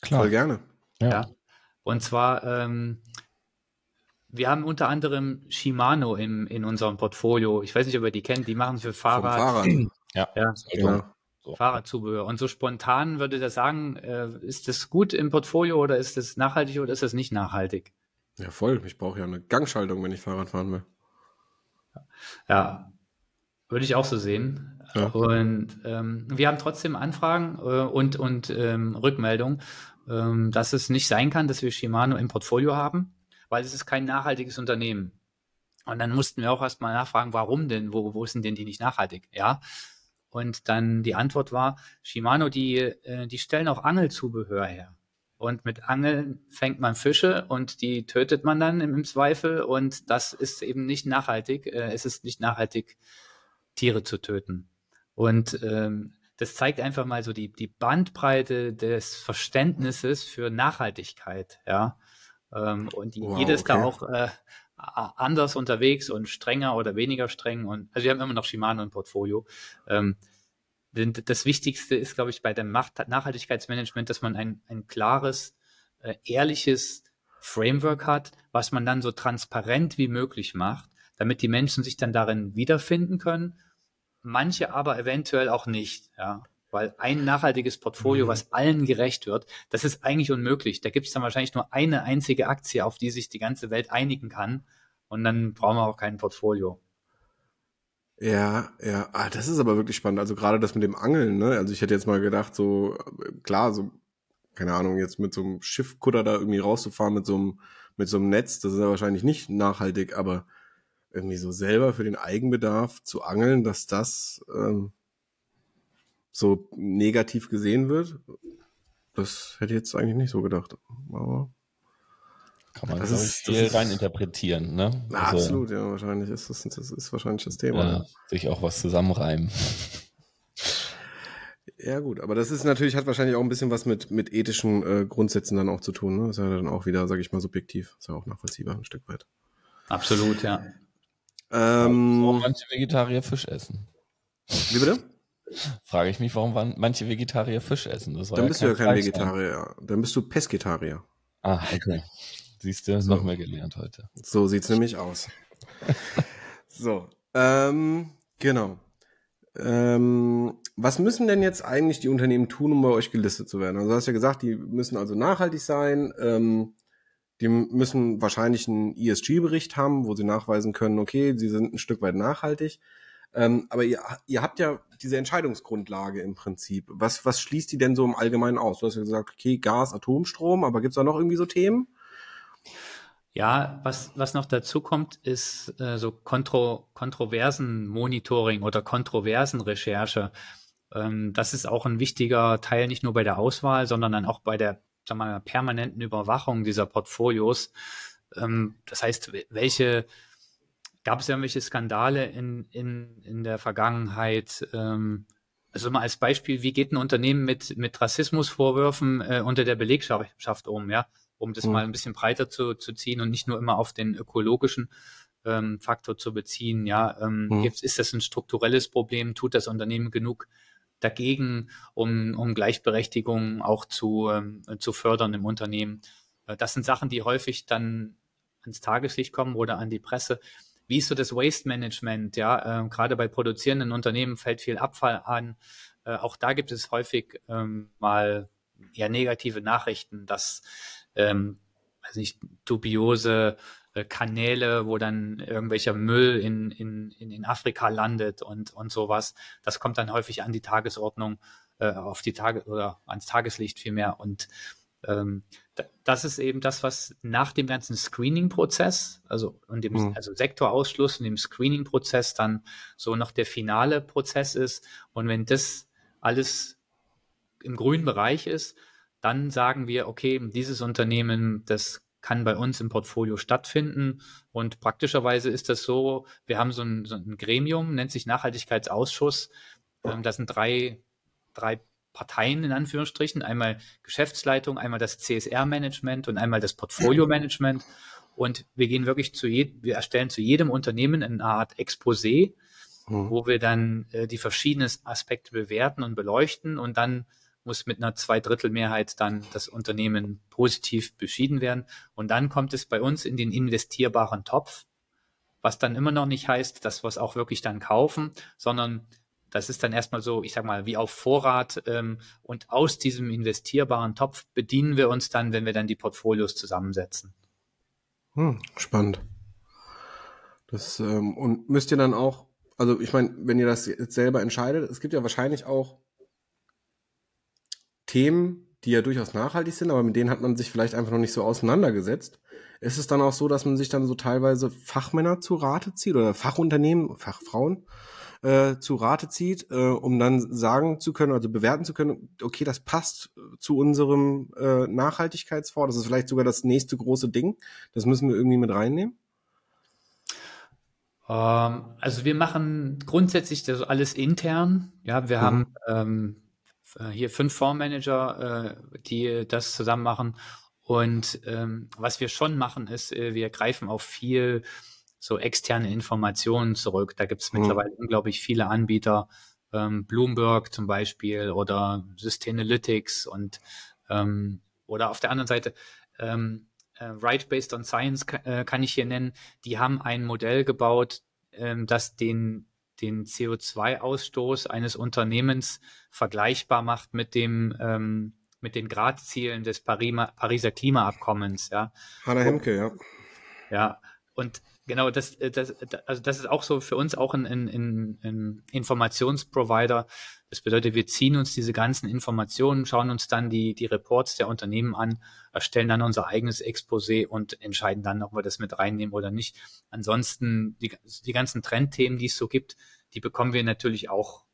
Klar. Voll gerne. Ja. ja. Und zwar, ähm, wir haben unter anderem Shimano im, in unserem Portfolio. Ich weiß nicht, ob ihr die kennt. Die machen für Fahrrad. Fahrrad. <clears throat> Ja. ja. So. Fahrradzubehör. Und so spontan würde ich sagen, äh, ist das gut im Portfolio oder ist das nachhaltig oder ist das nicht nachhaltig? Ja, voll. Ich brauche ja eine Gangschaltung, wenn ich Fahrrad fahren will. Ja. Würde ich auch so sehen. Ja. Und ähm, wir haben trotzdem Anfragen äh, und, und ähm, Rückmeldungen, ähm, dass es nicht sein kann, dass wir Shimano im Portfolio haben, weil es ist kein nachhaltiges Unternehmen. Und dann mussten wir auch erstmal nachfragen, warum denn, wo, wo sind denn die nicht nachhaltig? Ja. Und dann die Antwort war, Shimano, die, äh, die stellen auch Angelzubehör her. Und mit Angeln fängt man Fische und die tötet man dann im, Zweifel. Und das ist eben nicht nachhaltig. Äh, es ist nicht nachhaltig, Tiere zu töten. Und ähm, das zeigt einfach mal so die, die Bandbreite des Verständnisses für Nachhaltigkeit, ja. Ähm, und wow, jedes okay. da auch äh, anders unterwegs und strenger oder weniger streng. Und also wir haben immer noch Shimano im Portfolio. Ähm, das Wichtigste ist, glaube ich, bei dem Nachhaltigkeitsmanagement, dass man ein, ein klares, äh, ehrliches Framework hat, was man dann so transparent wie möglich macht, damit die Menschen sich dann darin wiederfinden können manche aber eventuell auch nicht, ja. Weil ein nachhaltiges Portfolio, mhm. was allen gerecht wird, das ist eigentlich unmöglich. Da gibt es dann wahrscheinlich nur eine einzige Aktie, auf die sich die ganze Welt einigen kann. Und dann brauchen wir auch kein Portfolio. Ja, ja, ah, das ist aber wirklich spannend. Also gerade das mit dem Angeln, ne? Also ich hätte jetzt mal gedacht, so, klar, so, keine Ahnung, jetzt mit so einem Schiffkutter da irgendwie rauszufahren mit so einem, mit so einem Netz, das ist ja wahrscheinlich nicht nachhaltig, aber irgendwie so selber für den Eigenbedarf zu angeln, dass das ähm, so negativ gesehen wird. Das hätte ich jetzt eigentlich nicht so gedacht. Aber kann man das ist, viel das rein interpretieren, ne? Na, also, absolut, ja, wahrscheinlich ist das, das ist wahrscheinlich das Thema. Ja, sich auch was zusammenreimen. Ja, gut, aber das ist natürlich, hat wahrscheinlich auch ein bisschen was mit, mit ethischen äh, Grundsätzen dann auch zu tun, ne? ist ja dann auch wieder, sage ich mal, subjektiv. Ist ja auch nachvollziehbar ein Stück weit. Absolut, ja. Ähm, warum manche Vegetarier Fisch essen. Wie bitte? Frage ich mich, warum manche Vegetarier Fisch essen. Dann ja bist du ja kein Vegetarier. Dann bist du Pesketarier. Ah, okay. Siehst du, so. noch mehr gelernt heute. So sieht's nämlich aus. <laughs> so, ähm, genau. Ähm, was müssen denn jetzt eigentlich die Unternehmen tun, um bei euch gelistet zu werden? Also du hast ja gesagt, die müssen also nachhaltig sein. Ähm, die müssen wahrscheinlich einen ESG-Bericht haben, wo sie nachweisen können, okay, sie sind ein Stück weit nachhaltig. Ähm, aber ihr, ihr habt ja diese Entscheidungsgrundlage im Prinzip. Was, was schließt die denn so im Allgemeinen aus? Du hast ja gesagt, okay, Gas, Atomstrom, aber gibt's da noch irgendwie so Themen? Ja, was, was noch dazu kommt, ist äh, so Kontro Kontroversen-Monitoring oder Kontroversen-Recherche. Ähm, das ist auch ein wichtiger Teil, nicht nur bei der Auswahl, sondern dann auch bei der wir mal, permanenten Überwachung dieser Portfolios. Ähm, das heißt, welche gab es irgendwelche Skandale in, in, in der Vergangenheit? Ähm, also mal als Beispiel, wie geht ein Unternehmen mit, mit Rassismusvorwürfen äh, unter der Belegschaft um, ja? Um das mhm. mal ein bisschen breiter zu, zu ziehen und nicht nur immer auf den ökologischen ähm, Faktor zu beziehen. Ja, ähm, mhm. ist das ein strukturelles Problem? Tut das Unternehmen genug dagegen, um, um Gleichberechtigung auch zu, ähm, zu fördern im Unternehmen. Äh, das sind Sachen, die häufig dann ans Tageslicht kommen oder an die Presse. Wie ist so das Waste Management? Ja, äh, gerade bei produzierenden Unternehmen fällt viel Abfall an. Äh, auch da gibt es häufig ähm, mal eher negative Nachrichten, dass ähm, weiß nicht, dubiose Kanäle, wo dann irgendwelcher Müll in, in, in Afrika landet und, und sowas. Das kommt dann häufig an die Tagesordnung, äh, auf die Tage oder ans Tageslicht vielmehr. Und ähm, das ist eben das, was nach dem ganzen Screening-Prozess, also und dem mhm. also Sektorausschluss und dem Screening-Prozess dann so noch der finale Prozess ist. Und wenn das alles im grünen Bereich ist, dann sagen wir, okay, dieses Unternehmen, das kann bei uns im Portfolio stattfinden. Und praktischerweise ist das so, wir haben so ein, so ein Gremium, nennt sich Nachhaltigkeitsausschuss. Ähm, das sind drei, drei Parteien in Anführungsstrichen, einmal Geschäftsleitung, einmal das CSR-Management und einmal das Portfolio-Management. Und wir gehen wirklich zu jedem, wir erstellen zu jedem Unternehmen eine Art Exposé, mhm. wo wir dann äh, die verschiedenen Aspekte bewerten und beleuchten und dann muss mit einer Zweidrittelmehrheit dann das Unternehmen positiv beschieden werden. Und dann kommt es bei uns in den investierbaren Topf, was dann immer noch nicht heißt, dass wir es auch wirklich dann kaufen, sondern das ist dann erstmal so, ich sag mal, wie auf Vorrat. Ähm, und aus diesem investierbaren Topf bedienen wir uns dann, wenn wir dann die Portfolios zusammensetzen. Hm, spannend. Das, ähm, und müsst ihr dann auch Also ich meine, wenn ihr das jetzt selber entscheidet, es gibt ja wahrscheinlich auch Themen, die ja durchaus nachhaltig sind, aber mit denen hat man sich vielleicht einfach noch nicht so auseinandergesetzt. Ist es dann auch so, dass man sich dann so teilweise Fachmänner zu Rate zieht oder Fachunternehmen, Fachfrauen äh, zu Rate zieht, äh, um dann sagen zu können, also bewerten zu können, okay, das passt zu unserem äh, Nachhaltigkeitsfonds, das ist vielleicht sogar das nächste große Ding, das müssen wir irgendwie mit reinnehmen? Ähm, also wir machen grundsätzlich das alles intern. Ja, wir mhm. haben ähm, hier fünf Fondsmanager, äh, die das zusammen machen. Und ähm, was wir schon machen, ist, äh, wir greifen auf viel so externe Informationen zurück. Da gibt es mhm. mittlerweile unglaublich viele Anbieter, ähm, Bloomberg zum Beispiel oder Sustainalytics und ähm, oder auf der anderen Seite ähm, äh, Right Based on Science äh, kann ich hier nennen. Die haben ein Modell gebaut, ähm, das den den CO2-Ausstoß eines Unternehmens vergleichbar macht mit dem ähm, mit den Gradzielen des Pariser Klimaabkommens. Ja. Hanna Hemke, ja. Ja, und Genau, das, äh, das, also das ist auch so für uns auch ein, ein, ein Informationsprovider. Das bedeutet, wir ziehen uns diese ganzen Informationen, schauen uns dann die, die Reports der Unternehmen an, erstellen dann unser eigenes Exposé und entscheiden dann, ob wir das mit reinnehmen oder nicht. Ansonsten die, die ganzen Trendthemen, die es so gibt, die bekommen wir natürlich auch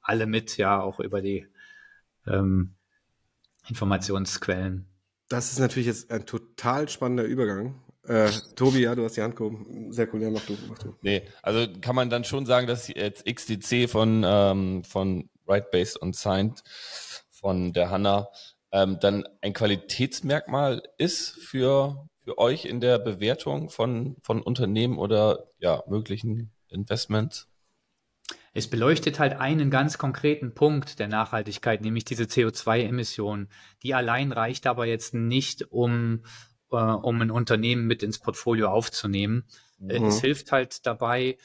alle mit, ja, auch über die ähm, Informationsquellen. Das ist natürlich jetzt ein total spannender Übergang. Äh, Tobi, ja, du hast die Hand gehoben. Sehr cool, ja, mach du, mach du. Nee, also kann man dann schon sagen, dass jetzt XDC von, ähm, von Right Based und Signed von der Hanna ähm, dann ein Qualitätsmerkmal ist für, für euch in der Bewertung von, von Unternehmen oder ja, möglichen Investments? Es beleuchtet halt einen ganz konkreten Punkt der Nachhaltigkeit, nämlich diese CO2-Emissionen. Die allein reicht aber jetzt nicht, um äh, um ein Unternehmen mit ins Portfolio aufzunehmen. Äh, mhm. Es hilft halt dabei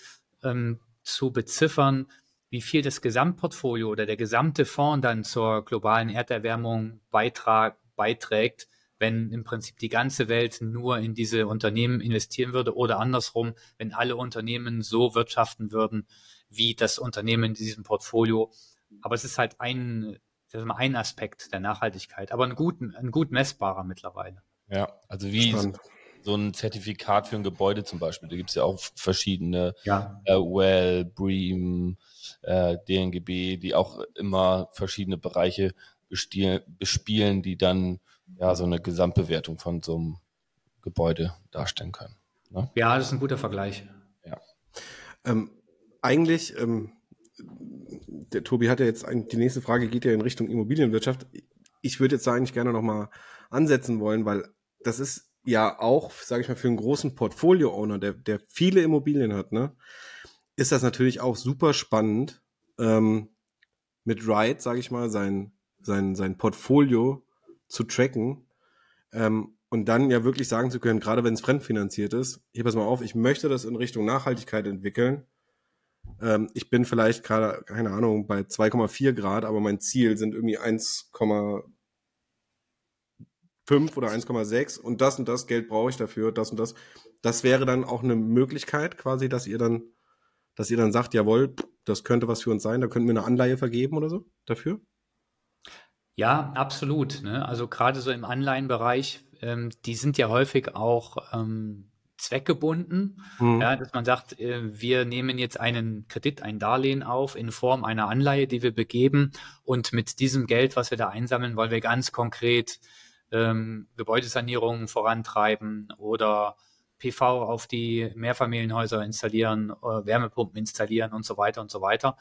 ähm, zu beziffern, wie viel das Gesamtportfolio oder der gesamte Fonds dann zur globalen Erderwärmung beitrag, beiträgt, wenn im Prinzip die ganze Welt nur in diese Unternehmen investieren würde oder andersrum, wenn alle Unternehmen so wirtschaften würden, wie das Unternehmen in diesem Portfolio. Aber es ist halt ein, ein Aspekt der Nachhaltigkeit, aber ein gut, ein gut messbarer mittlerweile. Ja, also wie Spannend. so ein Zertifikat für ein Gebäude zum Beispiel. Da gibt es ja auch verschiedene, ja. äh, Well, Bream, äh, DNGB, die auch immer verschiedene Bereiche bespielen, die dann ja so eine Gesamtbewertung von so einem Gebäude darstellen können. Ne? Ja, das ist ein guter Vergleich. Ja. Ähm, eigentlich, ähm, der Tobi hat ja jetzt eigentlich, die nächste Frage geht ja in Richtung Immobilienwirtschaft. Ich würde jetzt eigentlich gerne nochmal ansetzen wollen, weil das ist ja auch, sage ich mal, für einen großen Portfolio-Owner, der, der viele Immobilien hat, ne, ist das natürlich auch super spannend, ähm, mit Ride, sage ich mal, sein, sein, sein Portfolio zu tracken ähm, und dann ja wirklich sagen zu können, gerade wenn es fremdfinanziert ist, hier pass mal auf, ich möchte das in Richtung Nachhaltigkeit entwickeln. Ähm, ich bin vielleicht gerade, keine Ahnung, bei 2,4 Grad, aber mein Ziel sind irgendwie 1, 5 oder 1,6 und das und das Geld brauche ich dafür, das und das. Das wäre dann auch eine Möglichkeit quasi, dass ihr dann, dass ihr dann sagt, jawohl, das könnte was für uns sein, da könnten wir eine Anleihe vergeben oder so dafür? Ja, absolut. Ne? Also gerade so im Anleihenbereich, ähm, die sind ja häufig auch ähm, zweckgebunden, mhm. ja, dass man sagt, äh, wir nehmen jetzt einen Kredit, ein Darlehen auf in Form einer Anleihe, die wir begeben und mit diesem Geld, was wir da einsammeln, wollen wir ganz konkret ähm, Gebäudesanierungen vorantreiben oder PV auf die Mehrfamilienhäuser installieren, äh, Wärmepumpen installieren und so weiter und so weiter.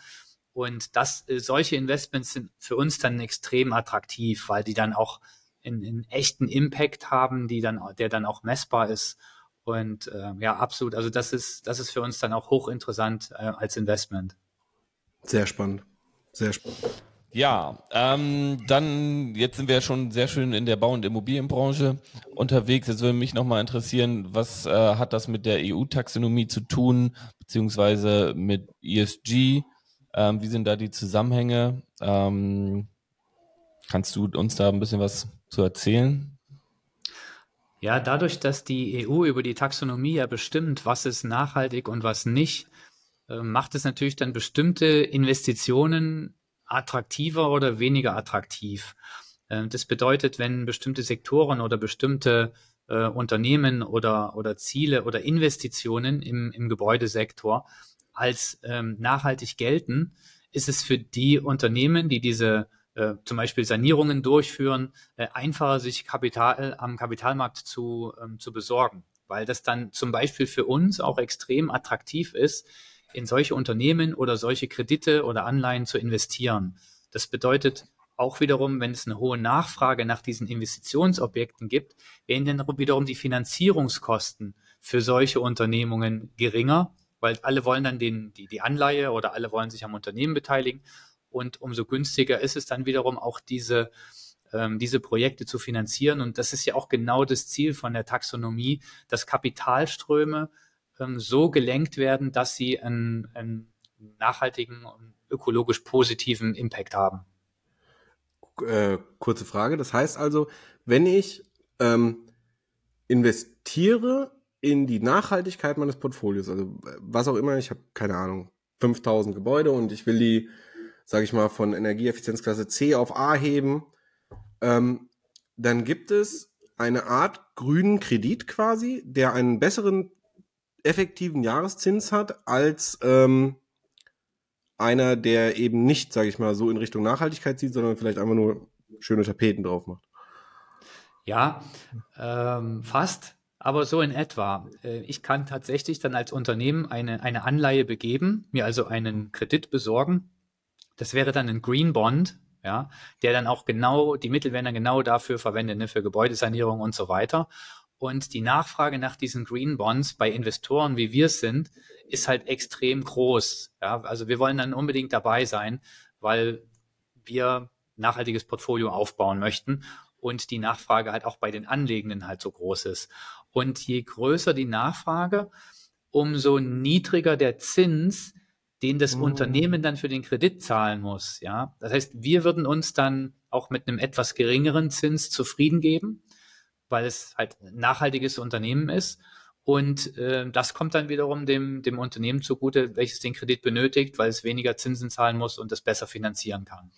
Und das, äh, solche Investments sind für uns dann extrem attraktiv, weil die dann auch einen echten Impact haben, die dann, der dann auch messbar ist. Und äh, ja, absolut. Also das ist, das ist für uns dann auch hochinteressant äh, als Investment. Sehr spannend. Sehr spannend. Ja, ähm, dann, jetzt sind wir ja schon sehr schön in der Bau- und Immobilienbranche unterwegs. Jetzt würde mich nochmal interessieren, was äh, hat das mit der EU-Taxonomie zu tun, beziehungsweise mit ESG? Ähm, wie sind da die Zusammenhänge? Ähm, kannst du uns da ein bisschen was zu erzählen? Ja, dadurch, dass die EU über die Taxonomie ja bestimmt, was ist nachhaltig und was nicht, äh, macht es natürlich dann bestimmte Investitionen attraktiver oder weniger attraktiv. Äh, das bedeutet, wenn bestimmte Sektoren oder bestimmte äh, Unternehmen oder, oder Ziele oder Investitionen im, im Gebäudesektor als ähm, nachhaltig gelten, ist es für die Unternehmen, die diese äh, zum Beispiel Sanierungen durchführen, äh, einfacher sich Kapital am Kapitalmarkt zu, ähm, zu besorgen, weil das dann zum Beispiel für uns auch extrem attraktiv ist, in solche Unternehmen oder solche Kredite oder Anleihen zu investieren. Das bedeutet auch wiederum, wenn es eine hohe Nachfrage nach diesen Investitionsobjekten gibt, werden dann wiederum die Finanzierungskosten für solche Unternehmungen geringer, weil alle wollen dann den, die, die Anleihe oder alle wollen sich am Unternehmen beteiligen. Und umso günstiger ist es dann wiederum auch diese, ähm, diese Projekte zu finanzieren. Und das ist ja auch genau das Ziel von der Taxonomie, dass Kapitalströme ähm, so gelenkt werden, dass sie einen, einen nachhaltigen und ökologisch positiven Impact haben. Äh, kurze Frage. Das heißt also, wenn ich ähm, investiere in die Nachhaltigkeit meines Portfolios, also was auch immer, ich habe keine Ahnung, 5000 Gebäude und ich will die, sage ich mal, von Energieeffizienzklasse C auf A heben, ähm, dann gibt es eine Art grünen Kredit quasi, der einen besseren effektiven Jahreszins hat als ähm, einer, der eben nicht, sage ich mal, so in Richtung Nachhaltigkeit zieht, sondern vielleicht einfach nur schöne Tapeten drauf macht. Ja, ähm, fast, aber so in etwa. Äh, ich kann tatsächlich dann als Unternehmen eine, eine Anleihe begeben, mir also einen Kredit besorgen. Das wäre dann ein Green Bond, ja, der dann auch genau, die Mittel werden dann genau dafür verwendet, ne, für Gebäudesanierung und so weiter. Und die Nachfrage nach diesen Green Bonds bei Investoren, wie wir es sind, ist halt extrem groß. Ja, also wir wollen dann unbedingt dabei sein, weil wir nachhaltiges Portfolio aufbauen möchten und die Nachfrage halt auch bei den Anlegenden halt so groß ist. Und je größer die Nachfrage, umso niedriger der Zins, den das mhm. Unternehmen dann für den Kredit zahlen muss. Ja, das heißt, wir würden uns dann auch mit einem etwas geringeren Zins zufrieden geben weil es halt ein nachhaltiges Unternehmen ist. Und äh, das kommt dann wiederum dem, dem Unternehmen zugute, welches den Kredit benötigt, weil es weniger Zinsen zahlen muss und es besser finanzieren kann.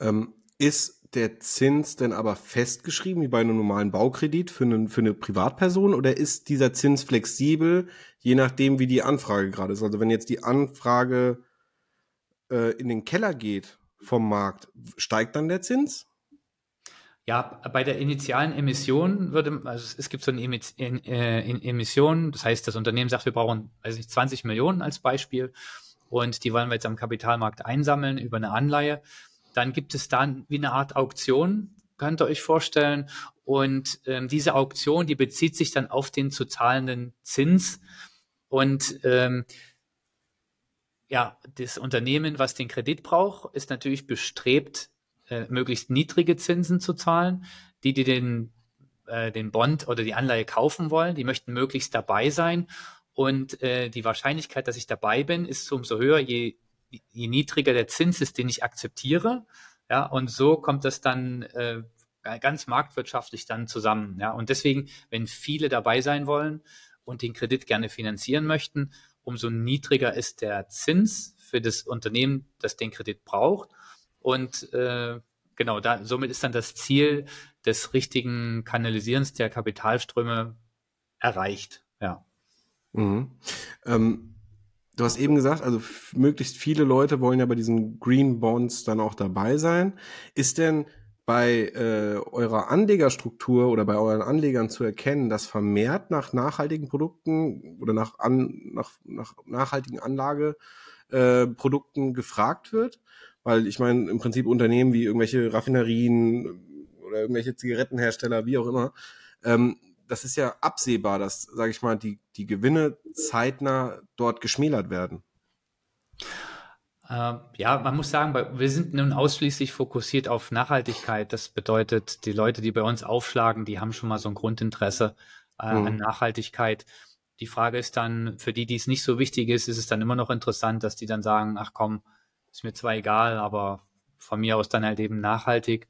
Ähm, ist der Zins denn aber festgeschrieben, wie bei einem normalen Baukredit für, einen, für eine Privatperson, oder ist dieser Zins flexibel, je nachdem, wie die Anfrage gerade ist? Also wenn jetzt die Anfrage äh, in den Keller geht vom Markt, steigt dann der Zins? Ja, bei der initialen Emission würde, also es gibt so eine äh, Emission, das heißt, das Unternehmen sagt, wir brauchen, weiß nicht, 20 Millionen als Beispiel und die wollen wir jetzt am Kapitalmarkt einsammeln über eine Anleihe. Dann gibt es dann wie eine Art Auktion, könnt ihr euch vorstellen. Und ähm, diese Auktion, die bezieht sich dann auf den zu zahlenden Zins. Und ähm, ja, das Unternehmen, was den Kredit braucht, ist natürlich bestrebt, äh, möglichst niedrige Zinsen zu zahlen. Die, die den, äh, den Bond oder die Anleihe kaufen wollen, die möchten möglichst dabei sein. Und äh, die Wahrscheinlichkeit, dass ich dabei bin, ist umso höher, je, je niedriger der Zins ist, den ich akzeptiere. Ja, und so kommt das dann äh, ganz marktwirtschaftlich dann zusammen. Ja, und deswegen, wenn viele dabei sein wollen und den Kredit gerne finanzieren möchten, umso niedriger ist der Zins für das Unternehmen, das den Kredit braucht. Und äh, genau, da, somit ist dann das Ziel des richtigen Kanalisierens der Kapitalströme erreicht. Ja. Mhm. Ähm, du hast eben gesagt, also möglichst viele Leute wollen ja bei diesen Green Bonds dann auch dabei sein. Ist denn bei äh, eurer Anlegerstruktur oder bei euren Anlegern zu erkennen, dass vermehrt nach nachhaltigen Produkten oder nach, an, nach, nach nachhaltigen Anlageprodukten äh, gefragt wird? Weil ich meine, im Prinzip Unternehmen wie irgendwelche Raffinerien oder irgendwelche Zigarettenhersteller, wie auch immer, ähm, das ist ja absehbar, dass, sage ich mal, die, die Gewinne zeitnah dort geschmälert werden. Äh, ja, man muss sagen, wir sind nun ausschließlich fokussiert auf Nachhaltigkeit. Das bedeutet, die Leute, die bei uns aufschlagen, die haben schon mal so ein Grundinteresse äh, mhm. an Nachhaltigkeit. Die Frage ist dann, für die, die es nicht so wichtig ist, ist es dann immer noch interessant, dass die dann sagen, ach komm, ist mir zwar egal, aber von mir aus dann halt eben nachhaltig.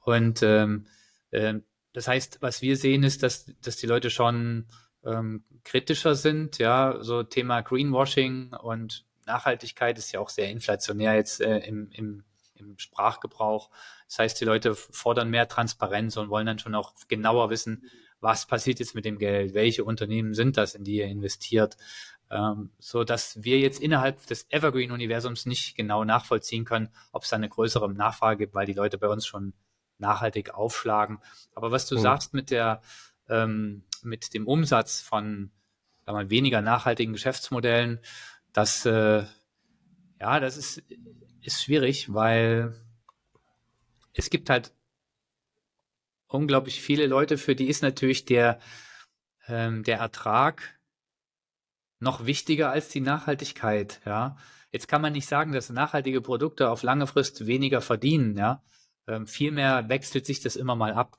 Und ähm, äh, das heißt, was wir sehen, ist, dass, dass die Leute schon ähm, kritischer sind. Ja, so Thema Greenwashing und Nachhaltigkeit ist ja auch sehr inflationär jetzt äh, im, im, im Sprachgebrauch. Das heißt, die Leute fordern mehr Transparenz und wollen dann schon auch genauer wissen, was passiert jetzt mit dem Geld, welche Unternehmen sind das, in die ihr investiert, ähm, so dass wir jetzt innerhalb des Evergreen-Universums nicht genau nachvollziehen können, ob es da eine größere Nachfrage gibt, weil die Leute bei uns schon nachhaltig aufschlagen. Aber was du mhm. sagst mit der ähm, mit dem Umsatz von wir, weniger nachhaltigen Geschäftsmodellen, das äh, ja, das ist ist schwierig, weil es gibt halt unglaublich viele Leute, für die ist natürlich der, ähm, der Ertrag noch wichtiger als die Nachhaltigkeit, ja. Jetzt kann man nicht sagen, dass nachhaltige Produkte auf lange Frist weniger verdienen, ja. Ähm, vielmehr wechselt sich das immer mal ab.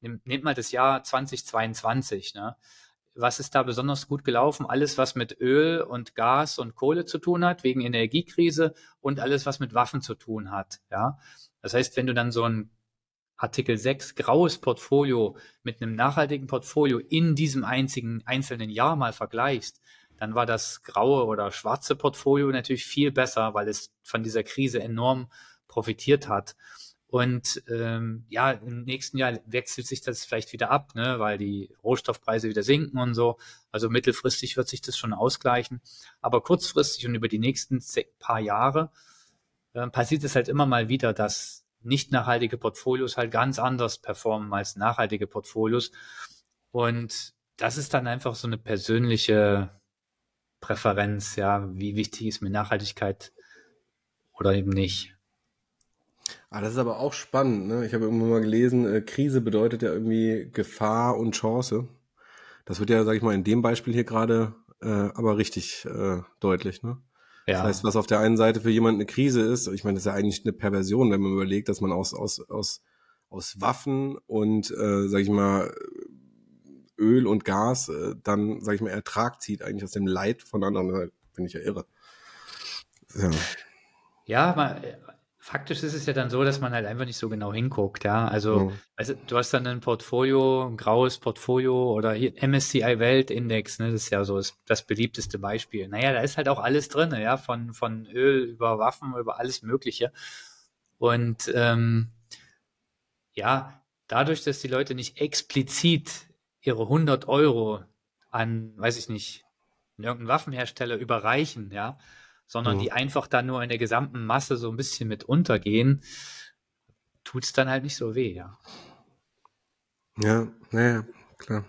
Nehmt mal das Jahr 2022, ne? Was ist da besonders gut gelaufen? Alles, was mit Öl und Gas und Kohle zu tun hat, wegen Energiekrise und alles, was mit Waffen zu tun hat, ja. Das heißt, wenn du dann so ein Artikel 6 graues Portfolio mit einem nachhaltigen Portfolio in diesem einzigen einzelnen Jahr mal vergleichst, dann war das graue oder schwarze Portfolio natürlich viel besser, weil es von dieser Krise enorm profitiert hat. Und ähm, ja, im nächsten Jahr wechselt sich das vielleicht wieder ab, ne, weil die Rohstoffpreise wieder sinken und so. Also mittelfristig wird sich das schon ausgleichen. Aber kurzfristig und über die nächsten paar Jahre äh, passiert es halt immer mal wieder, dass nicht nachhaltige Portfolios halt ganz anders performen als nachhaltige Portfolios. Und das ist dann einfach so eine persönliche Präferenz, ja, wie wichtig ist mir Nachhaltigkeit oder eben nicht. Ah, das ist aber auch spannend. Ne? Ich habe irgendwann mal gelesen, äh, Krise bedeutet ja irgendwie Gefahr und Chance. Das wird ja, sag ich mal, in dem Beispiel hier gerade äh, aber richtig äh, deutlich. Ne? Ja. Das heißt, was auf der einen Seite für jemanden eine Krise ist, ich meine, das ist ja eigentlich eine Perversion, wenn man überlegt, dass man aus, aus, aus, aus Waffen und, äh, sag ich mal, Öl und Gas äh, dann, sag ich mal, Ertrag zieht, eigentlich aus dem Leid von anderen. Finde ich ja irre. Ja, ja man, faktisch ist es ja dann so, dass man halt einfach nicht so genau hinguckt, ja. Also, mhm. also du hast dann ein Portfolio, ein graues Portfolio oder MSCI Weltindex, ne, das ist ja so das, das, beliebteste Beispiel. Naja, da ist halt auch alles drin, ja, von, von Öl über Waffen, über alles Mögliche. Und ähm, ja, dadurch, dass die Leute nicht explizit ihre 100 Euro an, weiß ich nicht, irgendeinen Waffenhersteller überreichen, ja, sondern mhm. die einfach dann nur in der gesamten Masse so ein bisschen mit untergehen, tut es dann halt nicht so weh, ja. Ja, naja, klar.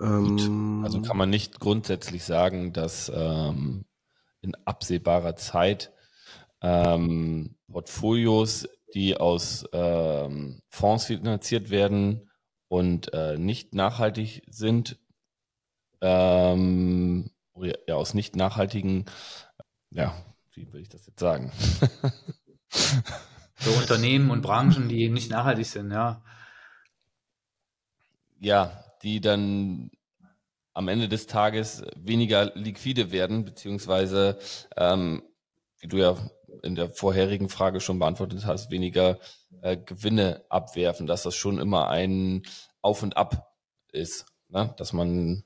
Ähm, also kann man nicht grundsätzlich sagen, dass ähm, in absehbarer Zeit ähm, Portfolios, die aus ähm, Fonds finanziert werden und äh, nicht nachhaltig sind, ähm, ja, aus nicht nachhaltigen, ja, wie will ich das jetzt sagen? <laughs> so Unternehmen und Branchen, die nicht nachhaltig sind, ja. Ja, die dann am Ende des Tages weniger liquide werden, beziehungsweise, ähm, wie du ja in der vorherigen Frage schon beantwortet hast, weniger äh, Gewinne abwerfen, dass das schon immer ein Auf und Ab ist, ne? dass man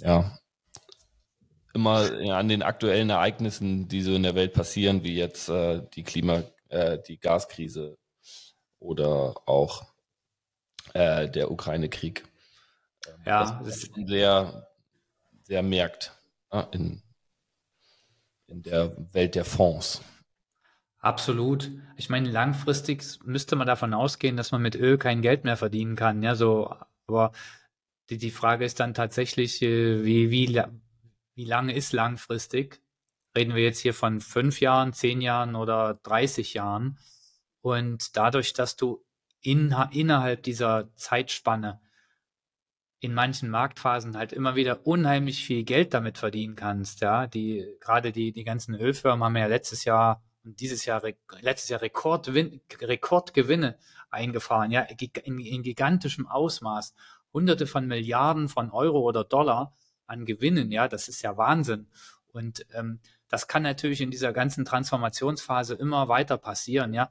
ja immer ja, an den aktuellen Ereignissen, die so in der Welt passieren, wie jetzt äh, die Klima, äh, die Gaskrise oder auch äh, der Ukraine-Krieg. Ja, das ist sehr, sehr merkt äh, in, in der Welt der Fonds. Absolut. Ich meine, langfristig müsste man davon ausgehen, dass man mit Öl kein Geld mehr verdienen kann. Ja, so, aber die, die Frage ist dann tatsächlich, äh, wie, wie, wie lange ist langfristig? Reden wir jetzt hier von fünf Jahren, zehn Jahren oder 30 Jahren? Und dadurch, dass du in, innerhalb dieser Zeitspanne in manchen Marktphasen halt immer wieder unheimlich viel Geld damit verdienen kannst, ja, die, gerade die, die ganzen Ölfirmen haben ja letztes Jahr und dieses Jahr, letztes Jahr Rekordwin, Rekordgewinne eingefahren, ja, in, in gigantischem Ausmaß. Hunderte von Milliarden von Euro oder Dollar an Gewinnen, ja, das ist ja Wahnsinn. Und ähm, das kann natürlich in dieser ganzen Transformationsphase immer weiter passieren, ja.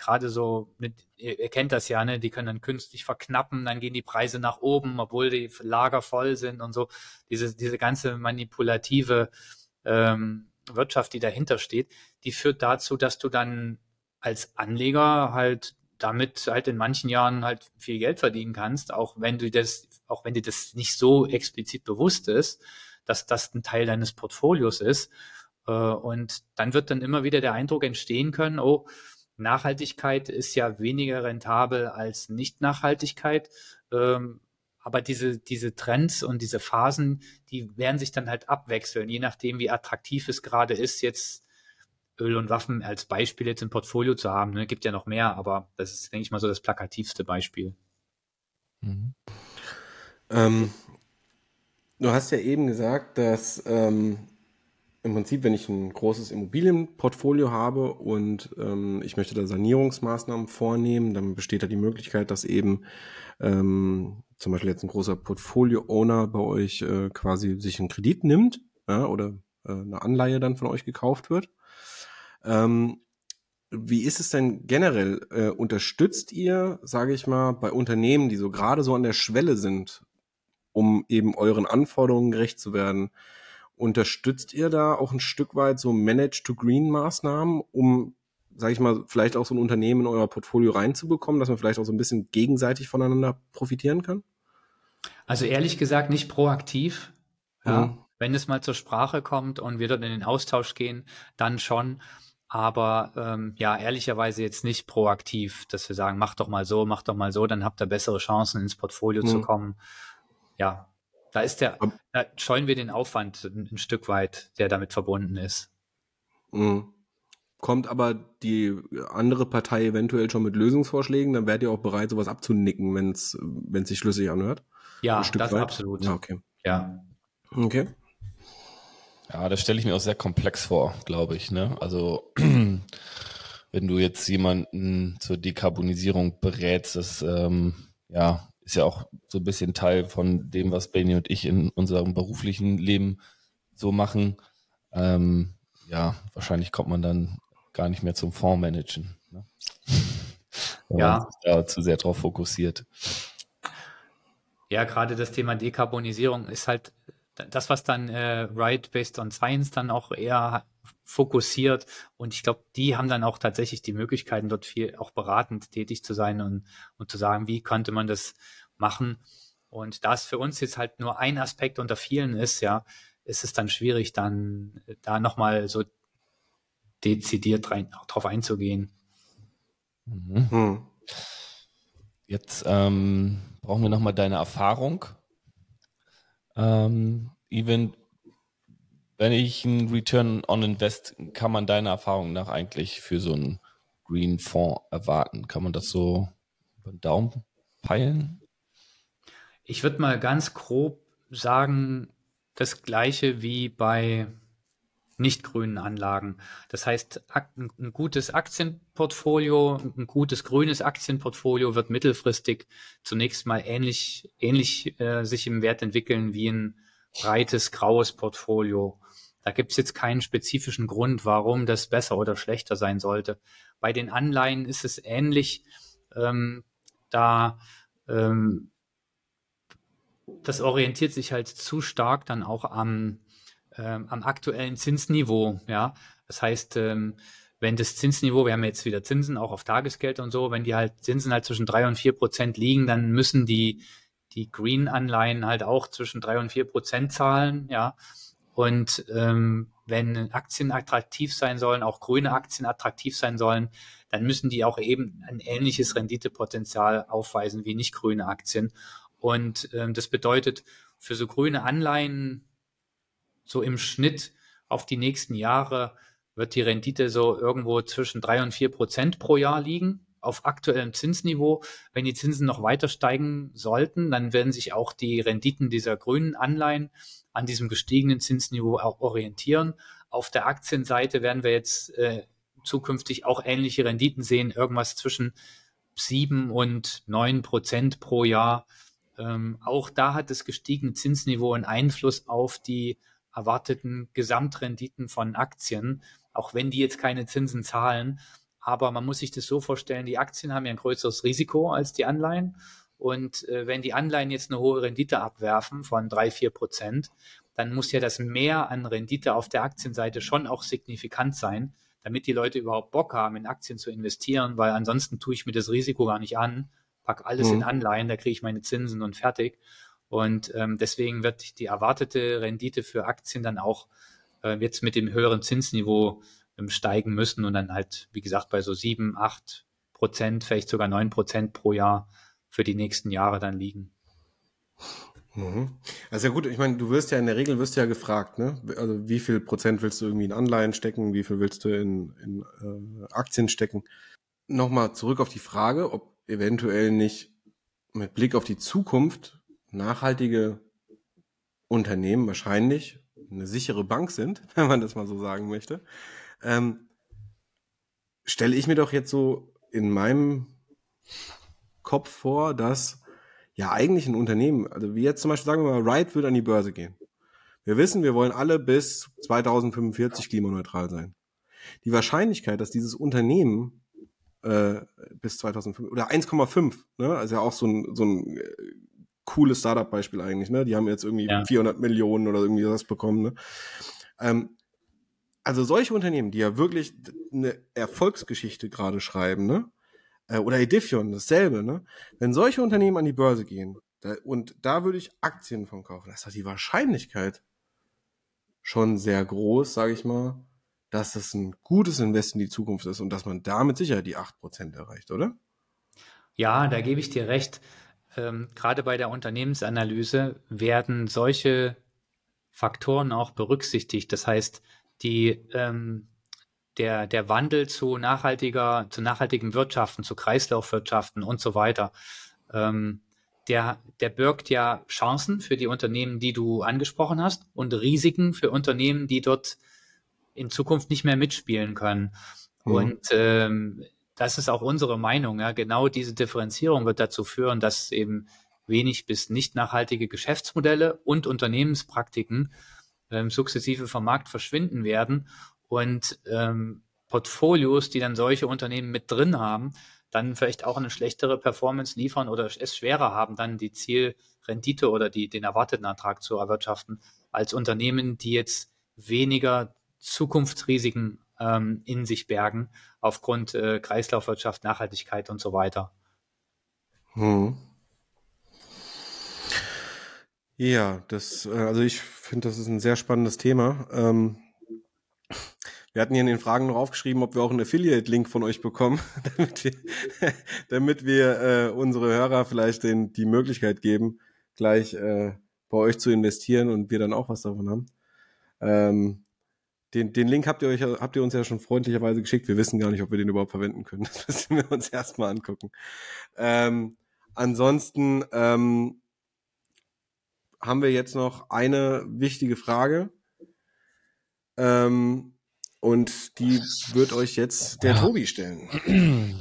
Gerade so, mit, ihr, ihr, kennt das ja, ne, die können dann künstlich verknappen, dann gehen die Preise nach oben, obwohl die Lager voll sind und so. Diese, diese ganze manipulative ähm, Wirtschaft, die dahinter steht, die führt dazu, dass du dann als Anleger halt damit halt in manchen Jahren halt viel Geld verdienen kannst, auch wenn du das, auch wenn dir das nicht so explizit bewusst ist, dass das ein Teil deines Portfolios ist. Äh, und dann wird dann immer wieder der Eindruck entstehen können, oh, Nachhaltigkeit ist ja weniger rentabel als Nicht-Nachhaltigkeit. Ähm, aber diese, diese Trends und diese Phasen, die werden sich dann halt abwechseln, je nachdem, wie attraktiv es gerade ist, jetzt Öl und Waffen als Beispiel jetzt im Portfolio zu haben. Ne? Gibt ja noch mehr, aber das ist, denke ich mal, so das plakativste Beispiel. Mhm. Ähm, du hast ja eben gesagt, dass ähm, im Prinzip, wenn ich ein großes Immobilienportfolio habe und ähm, ich möchte da Sanierungsmaßnahmen vornehmen, dann besteht da die Möglichkeit, dass eben ähm, zum Beispiel jetzt ein großer Portfolio-Owner bei euch äh, quasi sich einen Kredit nimmt ja, oder äh, eine Anleihe dann von euch gekauft wird. Ähm, wie ist es denn generell? Äh, unterstützt ihr, sage ich mal, bei Unternehmen, die so gerade so an der Schwelle sind, um eben euren Anforderungen gerecht zu werden, Unterstützt ihr da auch ein Stück weit so Manage-to-Green-Maßnahmen, um, sage ich mal, vielleicht auch so ein Unternehmen in euer Portfolio reinzubekommen, dass man vielleicht auch so ein bisschen gegenseitig voneinander profitieren kann? Also ehrlich gesagt nicht proaktiv. Ja. Mhm. Wenn es mal zur Sprache kommt und wir dort in den Austausch gehen, dann schon. Aber ähm, ja, ehrlicherweise jetzt nicht proaktiv, dass wir sagen, mach doch mal so, mach doch mal so, dann habt ihr bessere Chancen ins Portfolio mhm. zu kommen. Ja, da ist der, da scheuen wir den Aufwand ein, ein Stück weit, der damit verbunden ist. Mhm. Kommt aber die andere Partei eventuell schon mit Lösungsvorschlägen, dann werdet ihr auch bereit, sowas abzunicken, wenn es sich schlüssig anhört? Ja, das weit? absolut. Ja, okay. Ja. Okay. Ja, das stelle ich mir auch sehr komplex vor, glaube ich. Ne? Also <clears throat> wenn du jetzt jemanden zur Dekarbonisierung berätst, das ähm, ja ist ja auch so ein bisschen Teil von dem, was Benny und ich in unserem beruflichen Leben so machen. Ähm, ja, wahrscheinlich kommt man dann gar nicht mehr zum Fondsmanagen. Ne? ja. da zu sehr drauf fokussiert. Ja, gerade das Thema Dekarbonisierung ist halt das, was dann äh, Right Based on Science dann auch eher fokussiert. Und ich glaube, die haben dann auch tatsächlich die Möglichkeiten, dort viel auch beratend tätig zu sein und, und zu sagen, wie könnte man das machen. Und da es für uns jetzt halt nur ein Aspekt unter vielen ist, ja, ist es dann schwierig, dann da nochmal so dezidiert rein, drauf einzugehen. Mhm. Hm. Jetzt ähm, brauchen wir nochmal deine Erfahrung. Ähm, even wenn ich ein Return on Invest, kann man deiner Erfahrung nach eigentlich für so einen Green Fonds erwarten? Kann man das so über den Daumen peilen? Ich würde mal ganz grob sagen, das gleiche wie bei nicht grünen Anlagen. Das heißt, ein gutes Aktienportfolio, ein gutes grünes Aktienportfolio wird mittelfristig zunächst mal ähnlich, ähnlich äh, sich im Wert entwickeln wie ein breites graues Portfolio. Da gibt es jetzt keinen spezifischen Grund, warum das besser oder schlechter sein sollte. Bei den Anleihen ist es ähnlich. Ähm, da ähm, das orientiert sich halt zu stark dann auch am, ähm, am aktuellen Zinsniveau. Ja, das heißt, ähm, wenn das Zinsniveau, wir haben jetzt wieder Zinsen auch auf Tagesgeld und so, wenn die halt Zinsen halt zwischen drei und vier Prozent liegen, dann müssen die die Green-Anleihen halt auch zwischen drei und vier Prozent zahlen. Ja, und ähm, wenn Aktien attraktiv sein sollen, auch grüne Aktien attraktiv sein sollen, dann müssen die auch eben ein ähnliches Renditepotenzial aufweisen wie nicht grüne Aktien. Und ähm, das bedeutet für so grüne Anleihen so im Schnitt auf die nächsten Jahre wird die Rendite so irgendwo zwischen drei und vier Prozent pro Jahr liegen auf aktuellem Zinsniveau. Wenn die Zinsen noch weiter steigen sollten, dann werden sich auch die Renditen dieser grünen Anleihen an diesem gestiegenen Zinsniveau auch orientieren. Auf der Aktienseite werden wir jetzt äh, zukünftig auch ähnliche Renditen sehen, irgendwas zwischen sieben und neun Prozent pro Jahr ähm, auch da hat das gestiegene Zinsniveau einen Einfluss auf die erwarteten Gesamtrenditen von Aktien, auch wenn die jetzt keine Zinsen zahlen. Aber man muss sich das so vorstellen, die Aktien haben ja ein größeres Risiko als die Anleihen. Und äh, wenn die Anleihen jetzt eine hohe Rendite abwerfen von drei, vier Prozent, dann muss ja das Mehr an Rendite auf der Aktienseite schon auch signifikant sein, damit die Leute überhaupt Bock haben, in Aktien zu investieren, weil ansonsten tue ich mir das Risiko gar nicht an, pack alles mhm. in Anleihen, da kriege ich meine Zinsen und fertig. Und ähm, deswegen wird die erwartete Rendite für Aktien dann auch äh, jetzt mit dem höheren Zinsniveau steigen müssen und dann halt, wie gesagt, bei so sieben, acht Prozent, vielleicht sogar neun Prozent pro Jahr für die nächsten Jahre dann liegen. Mhm. Also ja gut, ich meine, du wirst ja in der Regel wirst ja gefragt, ne? Also wie viel Prozent willst du irgendwie in Anleihen stecken, wie viel willst du in, in äh, Aktien stecken? Nochmal zurück auf die Frage, ob eventuell nicht mit Blick auf die Zukunft nachhaltige Unternehmen wahrscheinlich eine sichere Bank sind, <laughs> wenn man das mal so sagen möchte. Ähm, stelle ich mir doch jetzt so in meinem Kopf vor, dass ja eigentlich ein Unternehmen, also wie jetzt zum Beispiel sagen wir mal, Wright würde an die Börse gehen. Wir wissen, wir wollen alle bis 2045 klimaneutral sein. Die Wahrscheinlichkeit, dass dieses Unternehmen äh, bis 2005 oder 1,5, ne, also ja auch so ein, so ein äh, cooles Startup-Beispiel eigentlich, ne? Die haben jetzt irgendwie ja. 400 Millionen oder irgendwie was bekommen, ne? Ähm, also solche Unternehmen, die ja wirklich eine Erfolgsgeschichte gerade schreiben, ne? Äh, oder Edifion, dasselbe, ne? Wenn solche Unternehmen an die Börse gehen, da, und da würde ich Aktien von kaufen, das ist doch die Wahrscheinlichkeit schon sehr groß, sage ich mal, dass das ein gutes Invest in die Zukunft ist und dass man damit sicher die 8% erreicht, oder? Ja, da gebe ich dir recht. Ähm, gerade bei der Unternehmensanalyse werden solche Faktoren auch berücksichtigt. Das heißt, die ähm, der, der Wandel zu nachhaltiger, zu nachhaltigen Wirtschaften, zu Kreislaufwirtschaften und so weiter, ähm, der, der birgt ja Chancen für die Unternehmen, die du angesprochen hast und Risiken für Unternehmen, die dort in Zukunft nicht mehr mitspielen können. Mhm. Und ähm, das ist auch unsere Meinung. Ja. Genau diese Differenzierung wird dazu führen, dass eben wenig bis nicht nachhaltige Geschäftsmodelle und Unternehmenspraktiken ähm, sukzessive vom Markt verschwinden werden und ähm, Portfolios, die dann solche Unternehmen mit drin haben, dann vielleicht auch eine schlechtere Performance liefern oder es schwerer haben, dann die Zielrendite oder die, den erwarteten Ertrag zu erwirtschaften, als Unternehmen, die jetzt weniger Zukunftsrisiken ähm, in sich bergen, aufgrund äh, Kreislaufwirtschaft, Nachhaltigkeit und so weiter. Hm. Ja, das, äh, also ich finde, das ist ein sehr spannendes Thema. Ähm, wir hatten hier in den Fragen noch aufgeschrieben, ob wir auch einen Affiliate-Link von euch bekommen, <laughs> damit wir, <laughs> damit wir äh, unsere Hörer vielleicht den, die Möglichkeit geben, gleich äh, bei euch zu investieren und wir dann auch was davon haben. Ähm, den, den Link habt ihr euch habt ihr uns ja schon freundlicherweise geschickt. Wir wissen gar nicht, ob wir den überhaupt verwenden können. <laughs> Das müssen wir uns erstmal angucken. Ähm, ansonsten ähm, haben wir jetzt noch eine wichtige Frage. Ähm, und die wird euch jetzt der ja. Tobi stellen.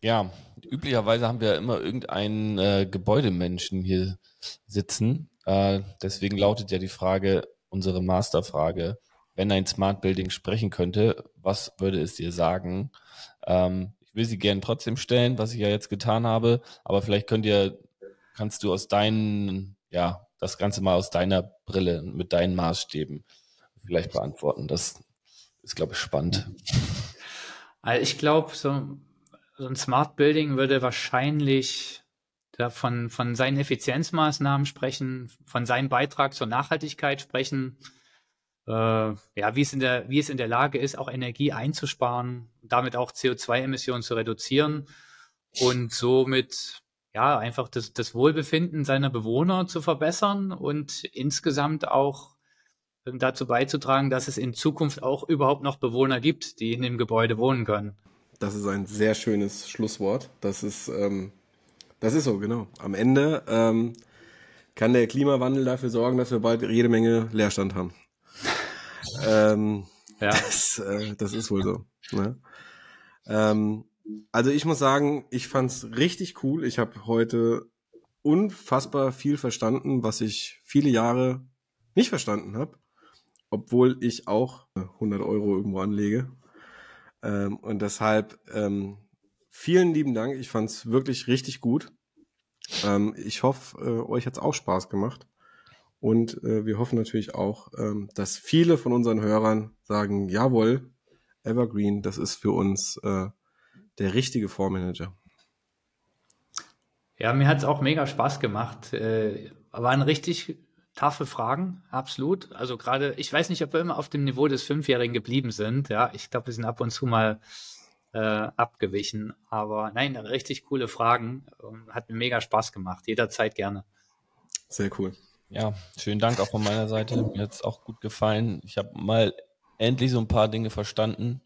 Ja, üblicherweise haben wir immer irgendeinen äh, Gebäudemenschen hier sitzen. Äh, deswegen lautet ja die Frage, unsere Masterfrage, wenn ein Smart Building sprechen könnte, was würde es dir sagen? Ähm, ich will sie gerne trotzdem stellen, was ich ja jetzt getan habe, aber vielleicht könnt ihr, kannst du aus deinen, ja, das Ganze mal aus deiner Brille, mit deinen Maßstäben vielleicht beantworten. Das ist, glaube ich, spannend. Also ich glaube, so, so ein Smart Building würde wahrscheinlich von, von seinen Effizienzmaßnahmen sprechen, von seinem Beitrag zur Nachhaltigkeit sprechen, äh, ja, wie es, in der, wie es in der Lage ist, auch Energie einzusparen, damit auch CO2-Emissionen zu reduzieren und somit ja einfach das, das Wohlbefinden seiner Bewohner zu verbessern und insgesamt auch dazu beizutragen, dass es in Zukunft auch überhaupt noch Bewohner gibt, die in dem Gebäude wohnen können. Das ist ein sehr schönes Schlusswort. Das ist, ähm, das ist so, genau. Am Ende ähm, kann der Klimawandel dafür sorgen, dass wir bald jede Menge Leerstand haben. <laughs> ähm, ja. das, äh, das ist wohl so. Ne? Ähm, also ich muss sagen, ich fand's richtig cool. Ich habe heute unfassbar viel verstanden, was ich viele Jahre nicht verstanden habe obwohl ich auch 100 Euro irgendwo anlege. Ähm, und deshalb ähm, vielen lieben Dank. Ich fand es wirklich richtig gut. Ähm, ich hoffe, äh, euch hat's auch Spaß gemacht. Und äh, wir hoffen natürlich auch, ähm, dass viele von unseren Hörern sagen, jawohl, Evergreen, das ist für uns äh, der richtige Fondsmanager. Ja, mir hat's auch mega Spaß gemacht. Äh, waren richtig taffe Fragen, absolut. Also gerade, ich weiß nicht, ob wir immer auf dem Niveau des Fünfjährigen geblieben sind. Ja, ich glaube, wir sind ab und zu mal äh, abgewichen. Aber nein, richtig coole Fragen. Hat mir mega Spaß gemacht. Jederzeit gerne. Sehr cool. Ja, schönen Dank auch von meiner Seite. Mir hat's auch gut gefallen. Ich habe mal endlich so ein paar Dinge verstanden.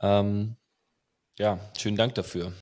Ähm, ja, schönen Dank dafür.